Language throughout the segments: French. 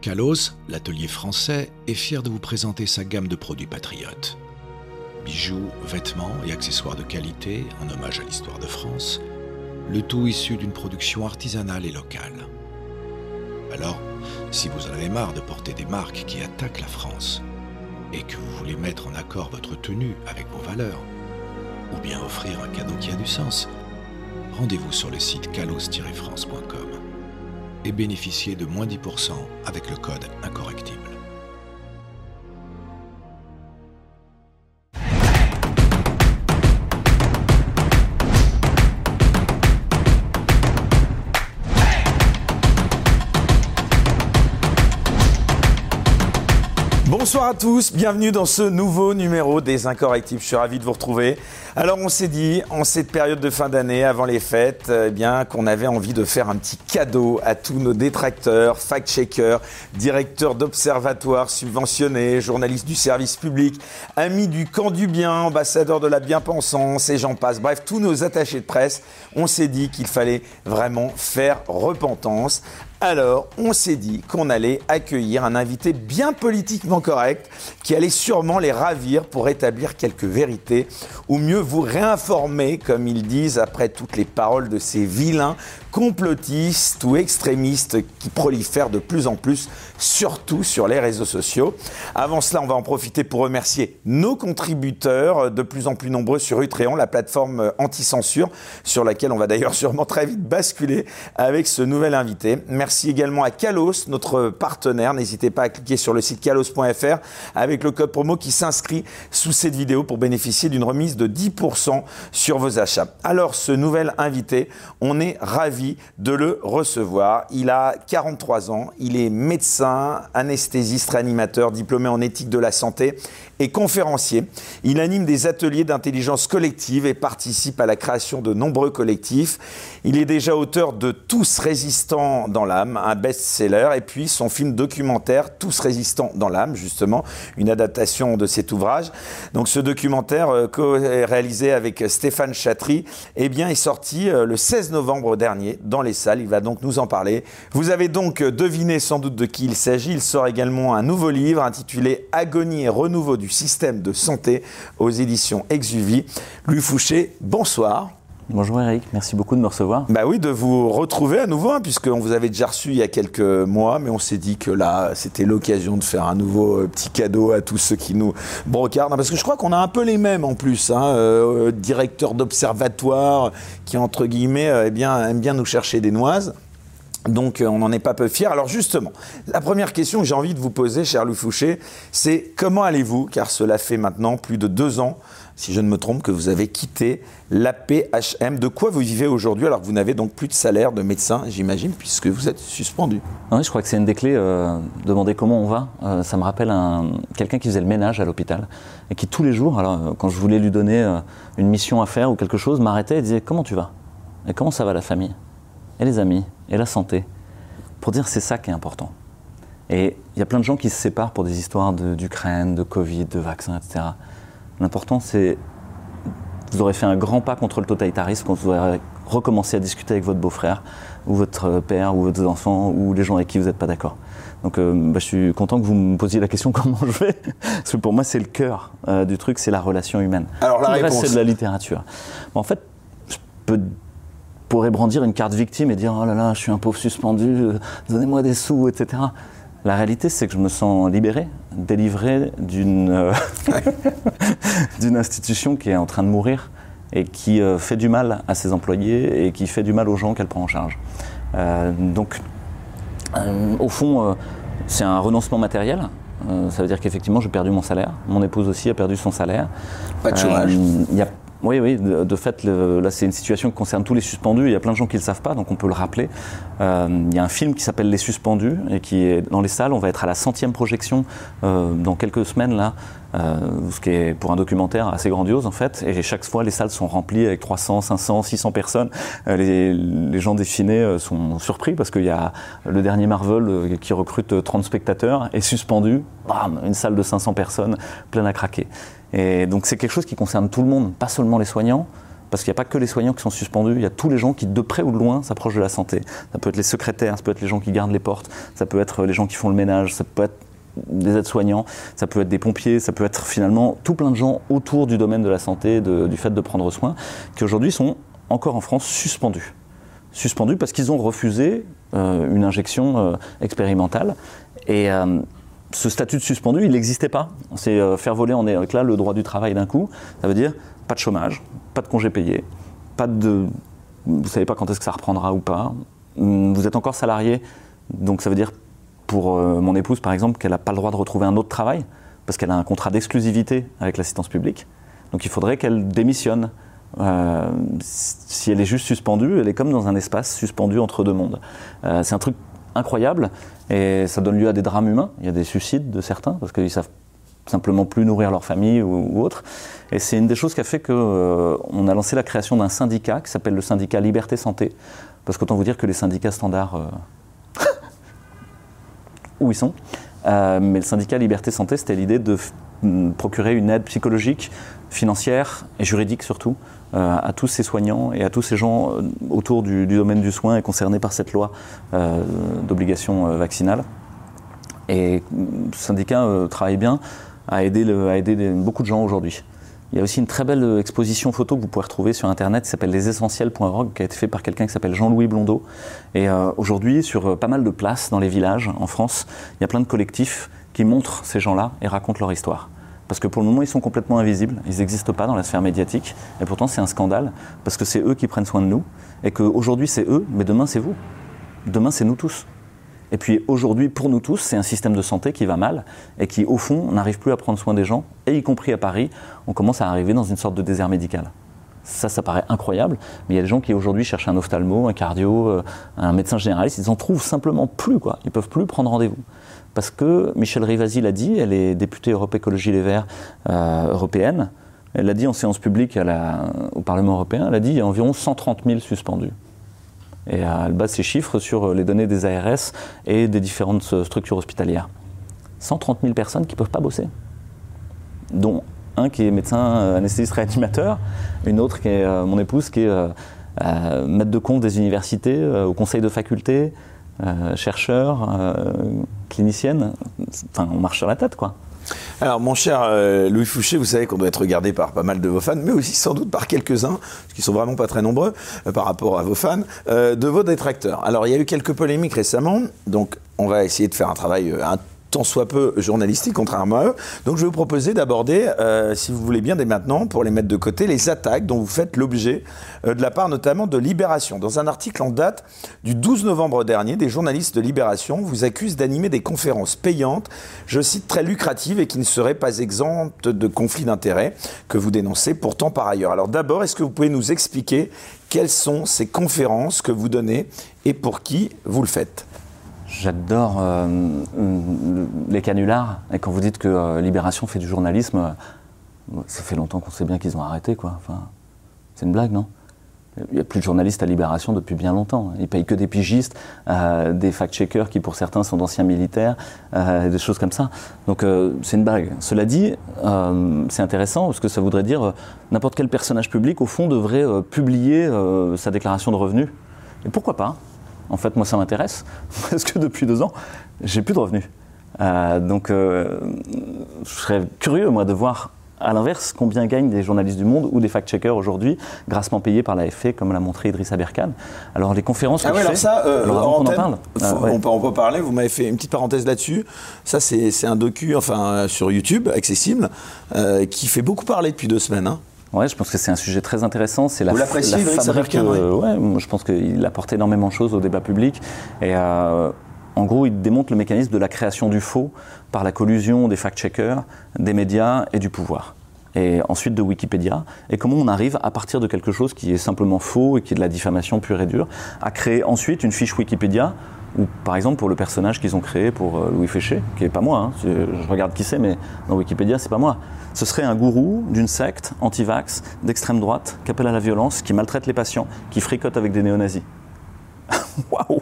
Kalos, l'atelier français, est fier de vous présenter sa gamme de produits patriotes. Bijoux, vêtements et accessoires de qualité en hommage à l'histoire de France, le tout issu d'une production artisanale et locale. Alors, si vous en avez marre de porter des marques qui attaquent la France et que vous voulez mettre en accord votre tenue avec vos valeurs, ou bien offrir un cadeau qui a du sens, rendez-vous sur le site calos-france.com et bénéficiez de moins 10% avec le code incorrectible. Bonsoir à tous, bienvenue dans ce nouveau numéro des Incorrectibles. Je suis ravi de vous retrouver. Alors on s'est dit, en cette période de fin d'année, avant les fêtes, eh bien qu'on avait envie de faire un petit cadeau à tous nos détracteurs, fact-checkers, directeurs d'observatoires subventionnés, journalistes du service public, amis du camp du bien, ambassadeurs de la bien-pensance et j'en passe. Bref, tous nos attachés de presse, on s'est dit qu'il fallait vraiment faire repentance. Alors, on s'est dit qu'on allait accueillir un invité bien politiquement correct qui allait sûrement les ravir pour établir quelques vérités ou mieux vous réinformer, comme ils disent après toutes les paroles de ces vilains complotistes ou extrémistes qui prolifèrent de plus en plus, surtout sur les réseaux sociaux. Avant cela, on va en profiter pour remercier nos contributeurs, de plus en plus nombreux sur Utréon, la plateforme anti-censure, sur laquelle on va d'ailleurs sûrement très vite basculer avec ce nouvel invité. Merci également à Kalos, notre partenaire. N'hésitez pas à cliquer sur le site kalos.fr avec le code promo qui s'inscrit sous cette vidéo pour bénéficier d'une remise de 10% sur vos achats. Alors, ce nouvel invité, on est de le recevoir. Il a 43 ans, il est médecin, anesthésiste, réanimateur, diplômé en éthique de la santé et conférencier. Il anime des ateliers d'intelligence collective et participe à la création de nombreux collectifs. Il est déjà auteur de Tous résistants dans l'âme, un best-seller, et puis son film documentaire Tous résistants dans l'âme, justement, une adaptation de cet ouvrage. Donc ce documentaire euh, réalisé avec Stéphane Chatry, eh bien, est sorti euh, le 16 novembre dernier dans les salles. Il va donc nous en parler. Vous avez donc deviné sans doute de qui il s'agit. Il sort également un nouveau livre intitulé Agonie et renouveau du système de santé aux éditions Exuvie. Louis Fouché, bonsoir. Bonjour Eric, merci beaucoup de me recevoir. Bah oui, de vous retrouver à nouveau, hein, puisqu'on vous avait déjà reçu il y a quelques mois, mais on s'est dit que là, c'était l'occasion de faire un nouveau euh, petit cadeau à tous ceux qui nous brocardent. Parce que je crois qu'on a un peu les mêmes en plus, hein, euh, directeur d'observatoire qui, entre guillemets, euh, eh bien, aime bien nous chercher des noises. Donc on n'en est pas peu fiers. Alors justement, la première question que j'ai envie de vous poser, cher Louis Fouché, c'est comment allez-vous? Car cela fait maintenant plus de deux ans si je ne me trompe, que vous avez quitté l'APHM. De quoi vous vivez aujourd'hui alors que vous n'avez donc plus de salaire de médecin, j'imagine, puisque vous êtes suspendu? Oui, je crois que c'est une des clés. Euh, demander comment on va, euh, ça me rappelle quelqu'un qui faisait le ménage à l'hôpital et qui tous les jours, alors euh, quand je voulais lui donner une mission à faire ou quelque chose, m'arrêtait et disait comment tu vas? Et comment ça va la famille? Et les amis? Et la santé? Pour dire c'est ça qui est important. Et il y a plein de gens qui se séparent pour des histoires d'Ukraine, de, de Covid, de vaccins, etc. L'important, c'est vous aurez fait un grand pas contre le totalitarisme quand vous aurez recommencé à discuter avec votre beau-frère, ou votre père, ou vos enfants, ou les gens avec qui vous n'êtes pas d'accord. Donc euh, bah, je suis content que vous me posiez la question comment je vais, parce que pour moi c'est le cœur euh, du truc, c'est la relation humaine. Alors la réponse, c'est de la littérature. en fait, je peux pourrais brandir une carte victime et dire oh là là, je suis un pauvre suspendu, euh, donnez-moi des sous, etc. La réalité, c'est que je me sens libéré, délivré d'une euh, institution qui est en train de mourir et qui euh, fait du mal à ses employés et qui fait du mal aux gens qu'elle prend en charge. Euh, donc, au fond, c'est un renoncement matériel. ça veut dire qu'effectivement, j'ai perdu mon salaire. Mon épouse aussi a perdu son salaire. Pas de chômage. Il y a oui, oui, de, fait, là c'est une situation qui concerne tous les suspendus, il y a plein de gens qui ne le savent pas, donc on peut le rappeler. Euh, il y a un film qui s'appelle Les Suspendus, et qui est dans les salles, on va être à la centième projection euh, dans quelques semaines, là, euh, ce qui est pour un documentaire assez grandiose en fait, et chaque fois les salles sont remplies avec 300, 500, 600 personnes. Les, les, gens des sont surpris parce qu'il y a le dernier Marvel qui recrute 30 spectateurs, et suspendu, bam, une salle de 500 personnes, pleine à craquer. Et donc c'est quelque chose qui concerne tout le monde, pas seulement les soignants, parce qu'il n'y a pas que les soignants qui sont suspendus, il y a tous les gens qui, de près ou de loin, s'approchent de la santé. Ça peut être les secrétaires, ça peut être les gens qui gardent les portes, ça peut être les gens qui font le ménage, ça peut être des aides-soignants, ça peut être des pompiers, ça peut être finalement tout plein de gens autour du domaine de la santé, du fait de prendre soin, qui aujourd'hui sont encore en France suspendus. Suspendus parce qu'ils ont refusé euh, une injection euh, expérimentale. Et euh, ce statut de suspendu, il n'existait pas. C'est faire voler en éclat le droit du travail d'un coup. Ça veut dire pas de chômage, pas de congé payé, pas de. Vous ne savez pas quand est-ce que ça reprendra ou pas. Vous êtes encore salarié, donc ça veut dire pour euh, mon épouse, par exemple, qu'elle n'a pas le droit de retrouver un autre travail parce qu'elle a un contrat d'exclusivité avec l'assistance publique. Donc il faudrait qu'elle démissionne. Euh, si elle est juste suspendue, elle est comme dans un espace suspendu entre deux mondes. Euh, c'est un truc incroyable et ça donne lieu à des drames humains. Il y a des suicides de certains parce qu'ils savent simplement plus nourrir leur famille ou, autre. Et c'est une des choses qui a fait qu'on a lancé la création d'un syndicat qui s'appelle le syndicat Liberté Santé. Parce qu'autant vous dire que les syndicats standards où ils sont. Euh, mais le syndicat Liberté Santé, c'était l'idée de mm, procurer une aide psychologique, financière et juridique surtout euh, à tous ces soignants et à tous ces gens euh, autour du, domaine du soin et concernés par cette loi d'obligation vaccinale. Et mm, le syndicat travaille bien à aider beaucoup de gens aujourd'hui. Il y a aussi une très belle exposition photo que vous pouvez retrouver sur internet qui s'appelle lesessentiels.org qui a été fait par quelqu'un qui s'appelle Jean-Louis Blondeau. Et euh, aujourd'hui, sur euh, pas mal de places dans les villages en France, il y a plein de collectifs qui montrent ces gens-là et racontent leur histoire. Parce que pour le moment, ils sont complètement invisibles, ils n'existent pas dans la sphère médiatique. Et pourtant, c'est un scandale, parce que c'est eux qui prennent soin de nous, et qu'aujourd'hui, c'est eux, mais demain, c'est vous. Demain, c'est nous tous. Et puis aujourd'hui, pour nous tous, c'est un système de santé qui va mal et qui, au fond, n'arrive plus à prendre soin des gens, et y compris à Paris, on commence à arriver dans une sorte de désert médical. Ça, ça paraît incroyable, mais il y a des gens qui aujourd'hui cherchent un ophtalmo, un cardio, euh, un médecin généraliste, ils n'en trouvent simplement plus, quoi. Ils peuvent plus prendre rendez-vous. Parce que Michel Rivasi l'a dit, elle est députée Europe Écologie Les Verts euh, européenne, elle l'a dit en séance publique au Parlement européen, elle a dit il y a environ 130 000 suspendus. Et elle base ses chiffres sur les données des ARS et des différentes structures hospitalières. 130 000 personnes qui ne peuvent pas bosser, dont un qui est médecin euh, anesthésiste réanimateur, une autre qui est euh, mon épouse qui est euh, maître de compte des universités, au conseil de faculté, chercheur, clinicienne. Enfin, on marche sur la tête, quoi. Alors, mon cher euh, Louis Fouché, vous savez qu'on doit être regardé par pas mal de vos fans, mais aussi sans doute par quelques-uns, qui sont vraiment pas très nombreux euh, par rapport à vos fans, euh, de vos détracteurs. Alors, il y a eu quelques polémiques récemment, donc on va essayer de faire un travail tant soit peu journalistique, contrairement à eux. Donc je vais vous proposer d'aborder, euh, si vous voulez bien dès maintenant, pour les mettre de côté, les attaques dont vous faites l'objet euh, de la part notamment de Libération. Dans un article en date du 12 novembre dernier, des journalistes de Libération vous accusent d'animer des conférences payantes, je cite, très lucratives et qui ne seraient pas exemptes de conflits d'intérêts que vous dénoncez pourtant par ailleurs. Alors d'abord, est-ce que vous pouvez nous expliquer quelles sont ces conférences que vous donnez et pour qui vous le faites? J'adore euh, les canulars. Et quand vous dites que euh, Libération fait du journalisme, euh, ça fait longtemps qu'on sait bien qu'ils ont arrêté, quoi. Enfin, c'est une blague, non? Il n'y a plus de journalistes à Libération depuis bien longtemps. Ils payent que des pigistes, des fact-checkers qui, pour certains, sont d'anciens militaires, des choses comme ça. Donc, c'est une blague. Cela dit, c'est intéressant parce que ça voudrait dire n'importe quel personnage public, au fond, devrait publier sa déclaration de revenus. Et pourquoi pas? En fait, moi, ça m'intéresse, parce que depuis deux ans, j'ai plus de revenus. Euh, donc, euh, je serais curieux, moi, de voir à l'inverse, combien gagnent des journalistes du monde ou des fact-checkers aujourd'hui, grassement payés par l'AFP, comme l'a montré Idriss Aberkan. Alors les conférences que ah je alors ça, euh, alors on en parle. on, peut, on, peut, parler, vous m'avez fait une petite parenthèse là-dessus. Ça, c'est un docu, enfin, sur YouTube, accessible, qui fait beaucoup parler depuis deux semaines. Hein. Ouais, je pense que c'est un sujet très intéressant. C'est la, Vous l'appréciez, la fabrique. Euh, ouais, je pense qu'il apporte énormément de choses au débat public. Et euh, en gros, il démontre le mécanisme de la création du faux par la collusion des fact-checkers, des médias et du pouvoir. Et ensuite de Wikipédia. Et comment on arrive, à partir de quelque chose qui est simplement faux et qui est de la diffamation pure et dure, à créer ensuite une fiche Wikipédia ou par exemple pour le personnage qu'ils ont créé pour euh, Louis Féché, qui n'est pas moi, hein, je regarde qui c'est, mais dans Wikipédia, c'est pas moi. Ce serait un gourou d'une secte anti-vax, d'extrême droite, qui appelle à la violence, qui maltraite les patients, qui fricote avec des néo-nazis. Waouh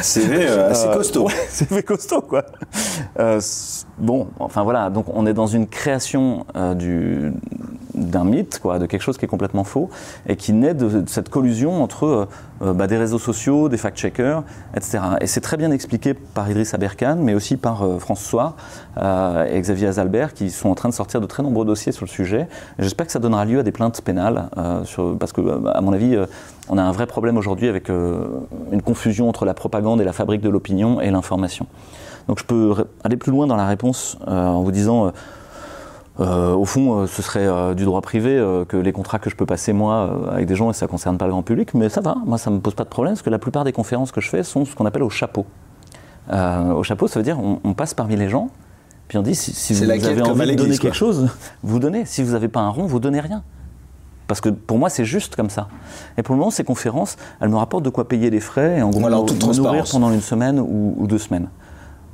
CV euh, assez euh, costaud. Ouais, CV costaud, quoi. bon, enfin voilà, donc on est dans une création du, d'un mythe, quoi, de quelque chose qui est complètement faux, et qui naît de, cette collusion entre euh, bah, des réseaux sociaux, des fact-checkers, etc. Et c'est très bien expliqué par Idriss Aberkan, mais aussi par François et Xavier Azalbert, qui sont en train de sortir de très nombreux dossiers sur le sujet. J'espère que ça donnera lieu à des plaintes pénales, parce que, à mon avis, on a un vrai problème aujourd'hui avec une confusion entre la propagande et la fabrique de l'opinion et l'information. Donc je peux aller plus loin dans la réponse en vous disant euh, au fond, euh, ce serait euh, du droit privé que les contrats que je peux passer moi avec des gens et ça ne concerne pas le grand public, mais ça va, moi ça ne me pose pas de problème parce que la plupart des conférences que je fais sont ce qu'on appelle au chapeau. au chapeau, ça veut dire on, passe parmi les gens, puis on dit si, vous, avez envie de donner quelque chose, vous donnez. Si vous n'avez pas un rond, vous donnez rien. Parce que pour moi, c'est juste comme ça. Et pour le moment, ces conférences, elles me rapportent de quoi payer les frais et en gros, me nourrir pendant une semaine ou deux semaines.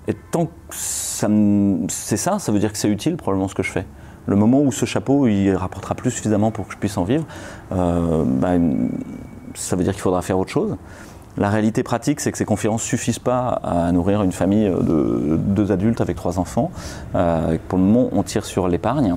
Et tant que c'est ça, ça veut dire que c'est utile probablement ce que je fais. Le moment où ce chapeau il rapportera plus suffisamment pour que je puisse en vivre, euh, bah, ça veut dire qu'il faudra faire autre chose. La réalité pratique, c'est que ces conférences suffisent pas à nourrir une famille de deux adultes avec trois enfants. Euh, pour le moment, on tire sur l'épargne.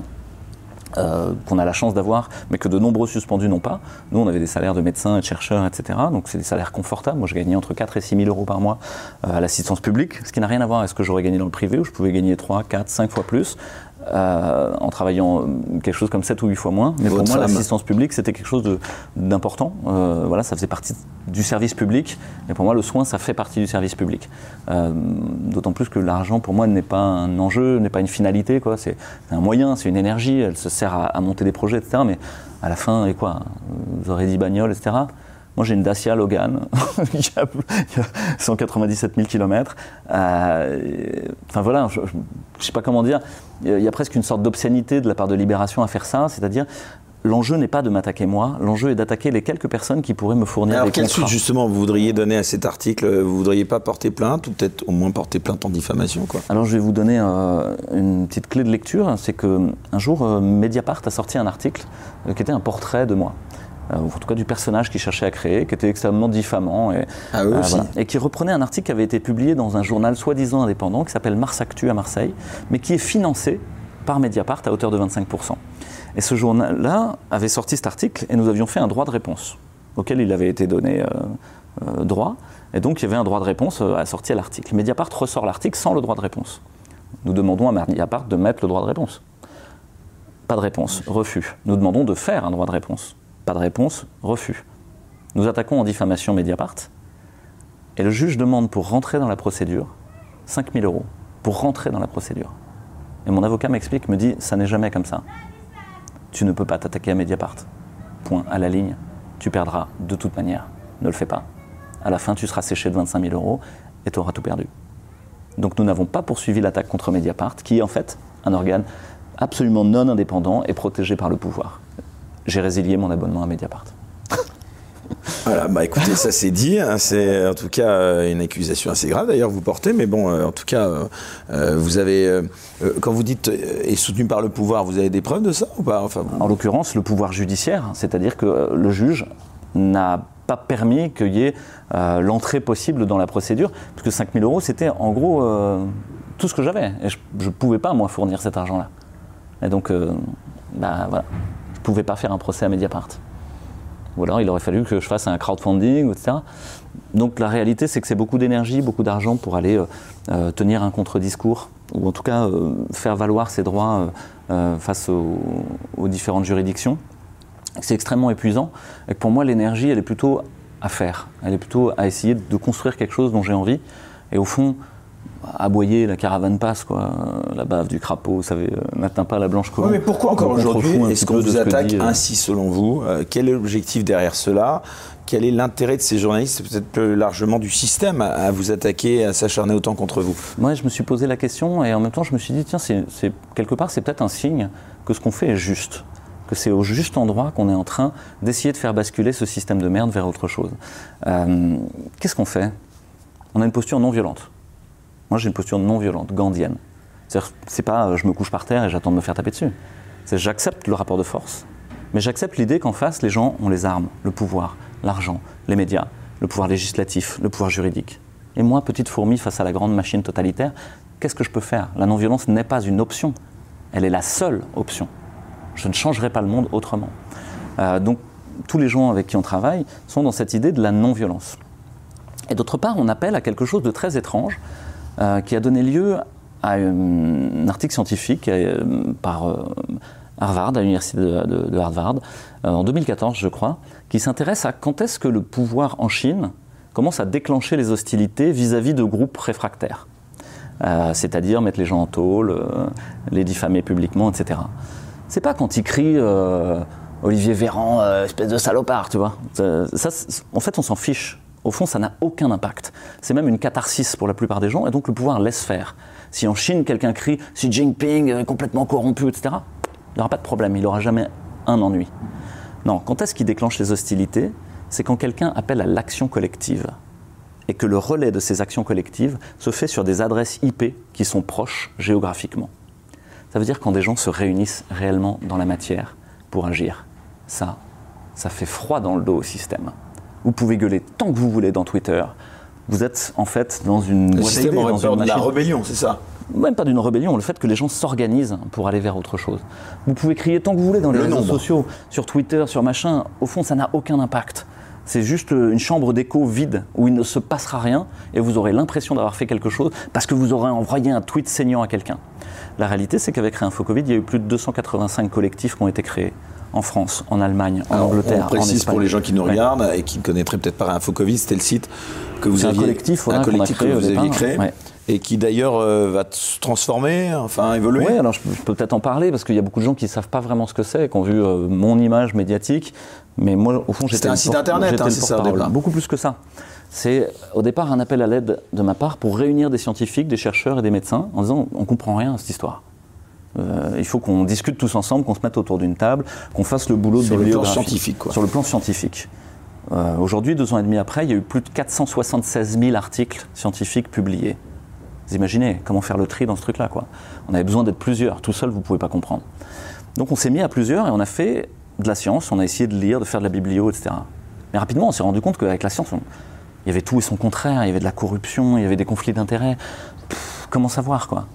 Euh, qu'on a la chance d'avoir, mais que de nombreux suspendus n'ont pas. Nous, on avait des salaires de médecins et de chercheurs, etc. Donc, c'est des salaires confortables. Moi, je gagnais entre 4 et 6 000 euros par mois euh, à l'assistance publique, ce qui n'a rien à voir avec ce que j'aurais gagné dans le privé, où je pouvais gagner 3, 4, 5 fois plus. Euh, en travaillant quelque chose comme 7 ou 8 fois moins. Mais pour moi, l'assistance publique, c'était quelque chose d'important. Euh, voilà, ça faisait partie du service public. Et pour moi, le soin, ça fait partie du service public. Euh, d'autant plus que l'argent, pour moi, n'est pas un enjeu, n'est pas une finalité. C'est un moyen, c'est une énergie. Elle se sert à, à, monter des projets, etc. Mais à la fin, et quoi Vous aurez dit bagnole, etc. Moi, j'ai une Dacia Logan, il y a 197 000 km. enfin voilà, je ne sais pas comment dire. Il y a presque une sorte d'obscénité de la part de Libération à faire ça, c'est-à-dire l'enjeu n'est pas de m'attaquer moi, l'enjeu est d'attaquer les quelques personnes qui pourraient me fournir Alors, des quelle suite justement vous voudriez donner à cet article? Vous voudriez pas porter plainte ou peut-être au moins porter plainte en diffamation quoi? Alors je vais vous donner euh, une petite clé de lecture, c'est que un jour euh, Mediapart a sorti un article euh, qui était un portrait de moi. Euh, ou en tout cas du personnage qu'il cherchait à créer, qui était extrêmement diffamant et, ah, euh, et qui reprenait un article qui avait été publié dans un journal soi-disant indépendant qui s'appelle Mars Actu à Marseille, mais qui est financé par Mediapart à hauteur de 25%. Et ce journal-là avait sorti cet article et nous avions fait un droit de réponse auquel il avait été donné euh, droit. Et donc il y avait un droit de réponse à sortir l'article. Mediapart ressort l'article sans le droit de réponse. Nous demandons à Mediapart de mettre le droit de réponse. Pas de réponse, refus. Nous demandons de faire un droit de réponse. Pas de réponse, refus. Nous attaquons en diffamation Mediapart. Et le juge demande pour rentrer dans la procédure 5000 euros. Pour rentrer dans la procédure. Et mon avocat m'explique, me dit, ça n'est jamais comme ça. Tu ne peux pas t'attaquer à Mediapart. Point à la ligne. Tu perdras de toute manière. Ne le fais pas. À la fin, tu seras séché de 25 000 euros et tu auras tout perdu. Donc nous n'avons pas poursuivi l'attaque contre Mediapart, qui est en fait un organe absolument non indépendant et protégé par le pouvoir j'ai résilié mon abonnement à Mediapart. Voilà, bah écoutez, ça c'est dit. Hein, c'est en tout cas euh, une accusation assez grave d'ailleurs vous portez, mais bon, euh, en tout cas, euh, vous avez, quand vous dites est soutenu par le pouvoir, vous avez des preuves de ça ou pas? Enfin, En l'occurrence, le pouvoir judiciaire, c'est-à-dire que le juge n'a pas permis qu'il y ait l'entrée possible dans la procédure, parce que 5000 euros, c'était en gros tout ce que j'avais, et je ne pouvais pas moi fournir cet argent-là. Et donc, bah voilà pouvais pas faire un procès à Mediapart. Ou alors il aurait fallu que je fasse un crowdfunding, etc. Donc la réalité, c'est que c'est beaucoup d'énergie, beaucoup d'argent pour aller euh, euh, tenir un contre-discours, ou en tout cas euh, faire valoir ses droits face aux, différentes juridictions. C'est extrêmement épuisant, et pour moi, l'énergie, elle est plutôt à faire. Elle est plutôt à essayer de construire quelque chose dont j'ai envie. Et au fond, aboyer, la caravane passe, quoi. La bave du crapaud, ça euh, n'atteint pas la blanche colombe. mais pourquoi encore aujourd'hui est-ce qu'on vous attaque euh, ainsi selon vous? Euh, Quel est l'objectif derrière cela? Quel est l'intérêt de ces journalistes, peut-être plus largement du système, à, vous attaquer, à s'acharner autant contre vous Moi, je me suis posé la question et en même temps, je me suis dit, tiens, c'est, quelque part, c'est peut-être un signe que ce qu'on fait est juste que c'est au juste endroit qu'on est en train d'essayer de faire basculer ce système de merde vers autre chose. qu'est-ce qu'on fait? On a une posture non violente. Moi, j'ai une posture non violente, gandienne. C'est pas euh, je me couche par terre et j'attends de me faire taper dessus. C'est j'accepte le rapport de force, mais j'accepte l'idée qu'en face, les gens ont les armes, le pouvoir, l'argent, les médias, le pouvoir législatif, le pouvoir juridique. Et moi, petite fourmi face à la grande machine totalitaire, qu'est-ce que je peux faire? La non-violence n'est pas une option, elle est la seule option. Je ne changerai pas le monde autrement. Euh, donc tous les gens avec qui on travaille sont dans cette idée de la non-violence. Et d'autre part, on appelle à quelque chose de très étrange qui a donné lieu à un article scientifique euh, par Harvard, à l'université de, Harvard, en 2014, je crois, qui s'intéresse à quand est-ce que le pouvoir en Chine commence à déclencher les hostilités vis-à-vis de groupes réfractaires. c'est-à-dire mettre les gens en tôle, les diffamer publiquement, etc. C'est pas quand ils crient Olivier Véran, euh, espèce de salopard, tu vois. En fait, on s'en fiche. Au fond, ça n'a aucun impact. C'est même une catharsis pour la plupart des gens, et donc le pouvoir laisse faire. Si en Chine, quelqu'un crie Xi Jinping est complètement corrompu, etc., il n'y aura pas de problème, il n'aura jamais un ennui. Non, quand est-ce qu'il déclenche les hostilités? C'est quand quelqu'un appelle à l'action collective et que le relais de ces actions collectives se fait sur des adresses IP qui sont proches géographiquement. Ça veut dire quand des gens se réunissent réellement dans la matière pour agir ça, ça fait froid dans le dos au système. Vous pouvez gueuler tant que vous voulez dans Twitter. Vous êtes en fait dans une. Le système aurait peur de la rébellion, c'est ça même pas d'une rébellion, le fait que les gens s'organisent pour aller vers autre chose. Vous pouvez crier tant que vous voulez dans les réseaux sociaux, sur Twitter, sur machin, au fond ça n'a aucun impact. C'est juste une chambre d'écho vide où il ne se passera rien et vous aurez l'impression d'avoir fait quelque chose parce que vous aurez envoyé un tweet saignant à quelqu'un. La réalité, c'est qu'avec Covid, il y a eu plus de 285 collectifs qui ont été créés en France, en Allemagne, en Angleterre, on précise pour les gens qui nous regardent et qui ne connaîtraient peut-être pas Infocovid, c'était le site que vous aviez, un collectif, un collectif que vous aviez créé. Et qui d'ailleurs euh, va se transformer, enfin évoluer. Oui, alors je, peux peut-être en parler parce qu'il y a beaucoup de gens qui ne savent pas vraiment ce que c'est, qui ont vu euh, mon image médiatique. Mais moi, au fond, j'étais. C'était un site internet, hein, c'est ça, Beaucoup plus que ça. C'est au départ un appel à l'aide de ma part pour réunir des scientifiques, des chercheurs et des médecins en disant on comprend rien à cette histoire. Euh, il faut qu'on discute tous ensemble, qu'on se mette autour d'une table, qu'on fasse le boulot de Sur le plan scientifique, quoi. Sur le plan scientifique. Euh, aujourd'hui, deux ans et demi après, il y a eu plus de 476 000 articles scientifiques publiés. Vous imaginez comment faire le tri dans ce truc-là, quoi. On avait besoin d'être plusieurs. Tout seul, vous ne pouvez pas comprendre. Donc on s'est mis à plusieurs et on a fait de la science, on a essayé de lire, de faire de la biblio, etc. Mais rapidement, on s'est rendu compte qu'avec la science, il y avait tout et son contraire, il y avait de la corruption, il y avait des conflits d'intérêts. Comment savoir, quoi?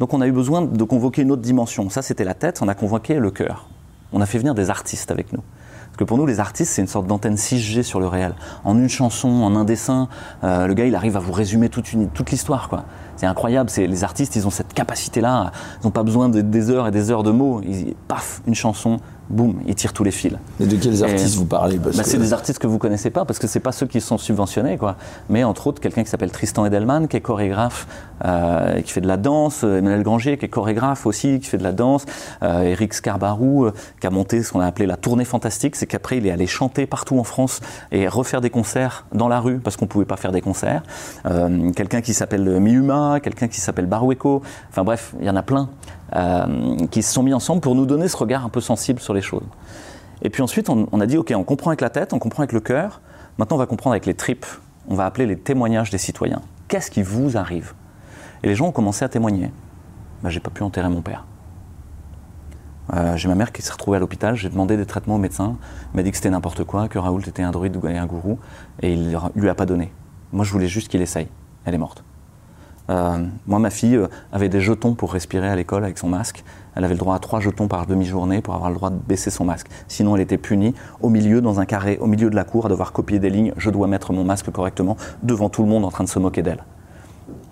Donc on a eu besoin de convoquer une autre dimension. Ça, c'était la tête, on a convoqué le cœur. On a fait venir des artistes avec nous. Parce que pour nous, les artistes, c'est une sorte d'antenne 6G sur le réel. En une chanson, en un dessin, euh, le gars, il arrive à vous résumer toute, l'histoire. C'est incroyable. Les artistes, ils ont cette capacité-là. Ils n'ont pas besoin de, des heures et des heures de mots. Ils, paf, une chanson, boum, ils tirent tous les fils. Et de quels artistes vous parlez bah, C'est des artistes que vous connaissez pas, parce que c'est pas ceux qui sont subventionnés, quoi. Mais entre autres, quelqu'un qui s'appelle Tristan Edelman, qui est chorégraphe, euh, qui fait de la danse, Emmanuel Granger, qui est chorégraphe aussi, qui fait de la danse, euh, Eric Scarbarou, euh, qui a monté ce qu'on a appelé la tournée fantastique, c'est qu'après il est allé chanter partout en France et refaire des concerts dans la rue, parce qu'on pouvait pas faire des concerts. Euh, quelqu'un qui s'appelle Miuma, quelqu'un qui s'appelle Barueco, enfin bref, il y en a plein. Euh, qui se sont mis ensemble pour nous donner ce regard un peu sensible sur les choses. Et puis ensuite, on, a dit, OK, on comprend avec la tête, on comprend avec le cœur, maintenant on va comprendre avec les tripes. On va appeler les témoignages des citoyens. Qu'est-ce qui vous arrive? Et les gens ont commencé à témoigner. Ben, j'ai pas pu enterrer mon père. Euh, j'ai ma mère qui s'est retrouvée à l'hôpital, j'ai demandé des traitements au médecin, il m'a dit que c'était n'importe quoi, que Raoul était un druide ou un gourou, et il lui a pas donné. Moi je voulais juste qu'il essaye. Elle est morte. Euh, moi, ma fille euh, avait des jetons pour respirer à l'école avec son masque. Elle avait le droit à trois jetons par demi-journée pour avoir le droit de baisser son masque. Sinon, elle était punie au milieu, dans un carré, au milieu de la cour, à devoir copier des lignes. Je dois mettre mon masque correctement devant tout le monde en train de se moquer d'elle.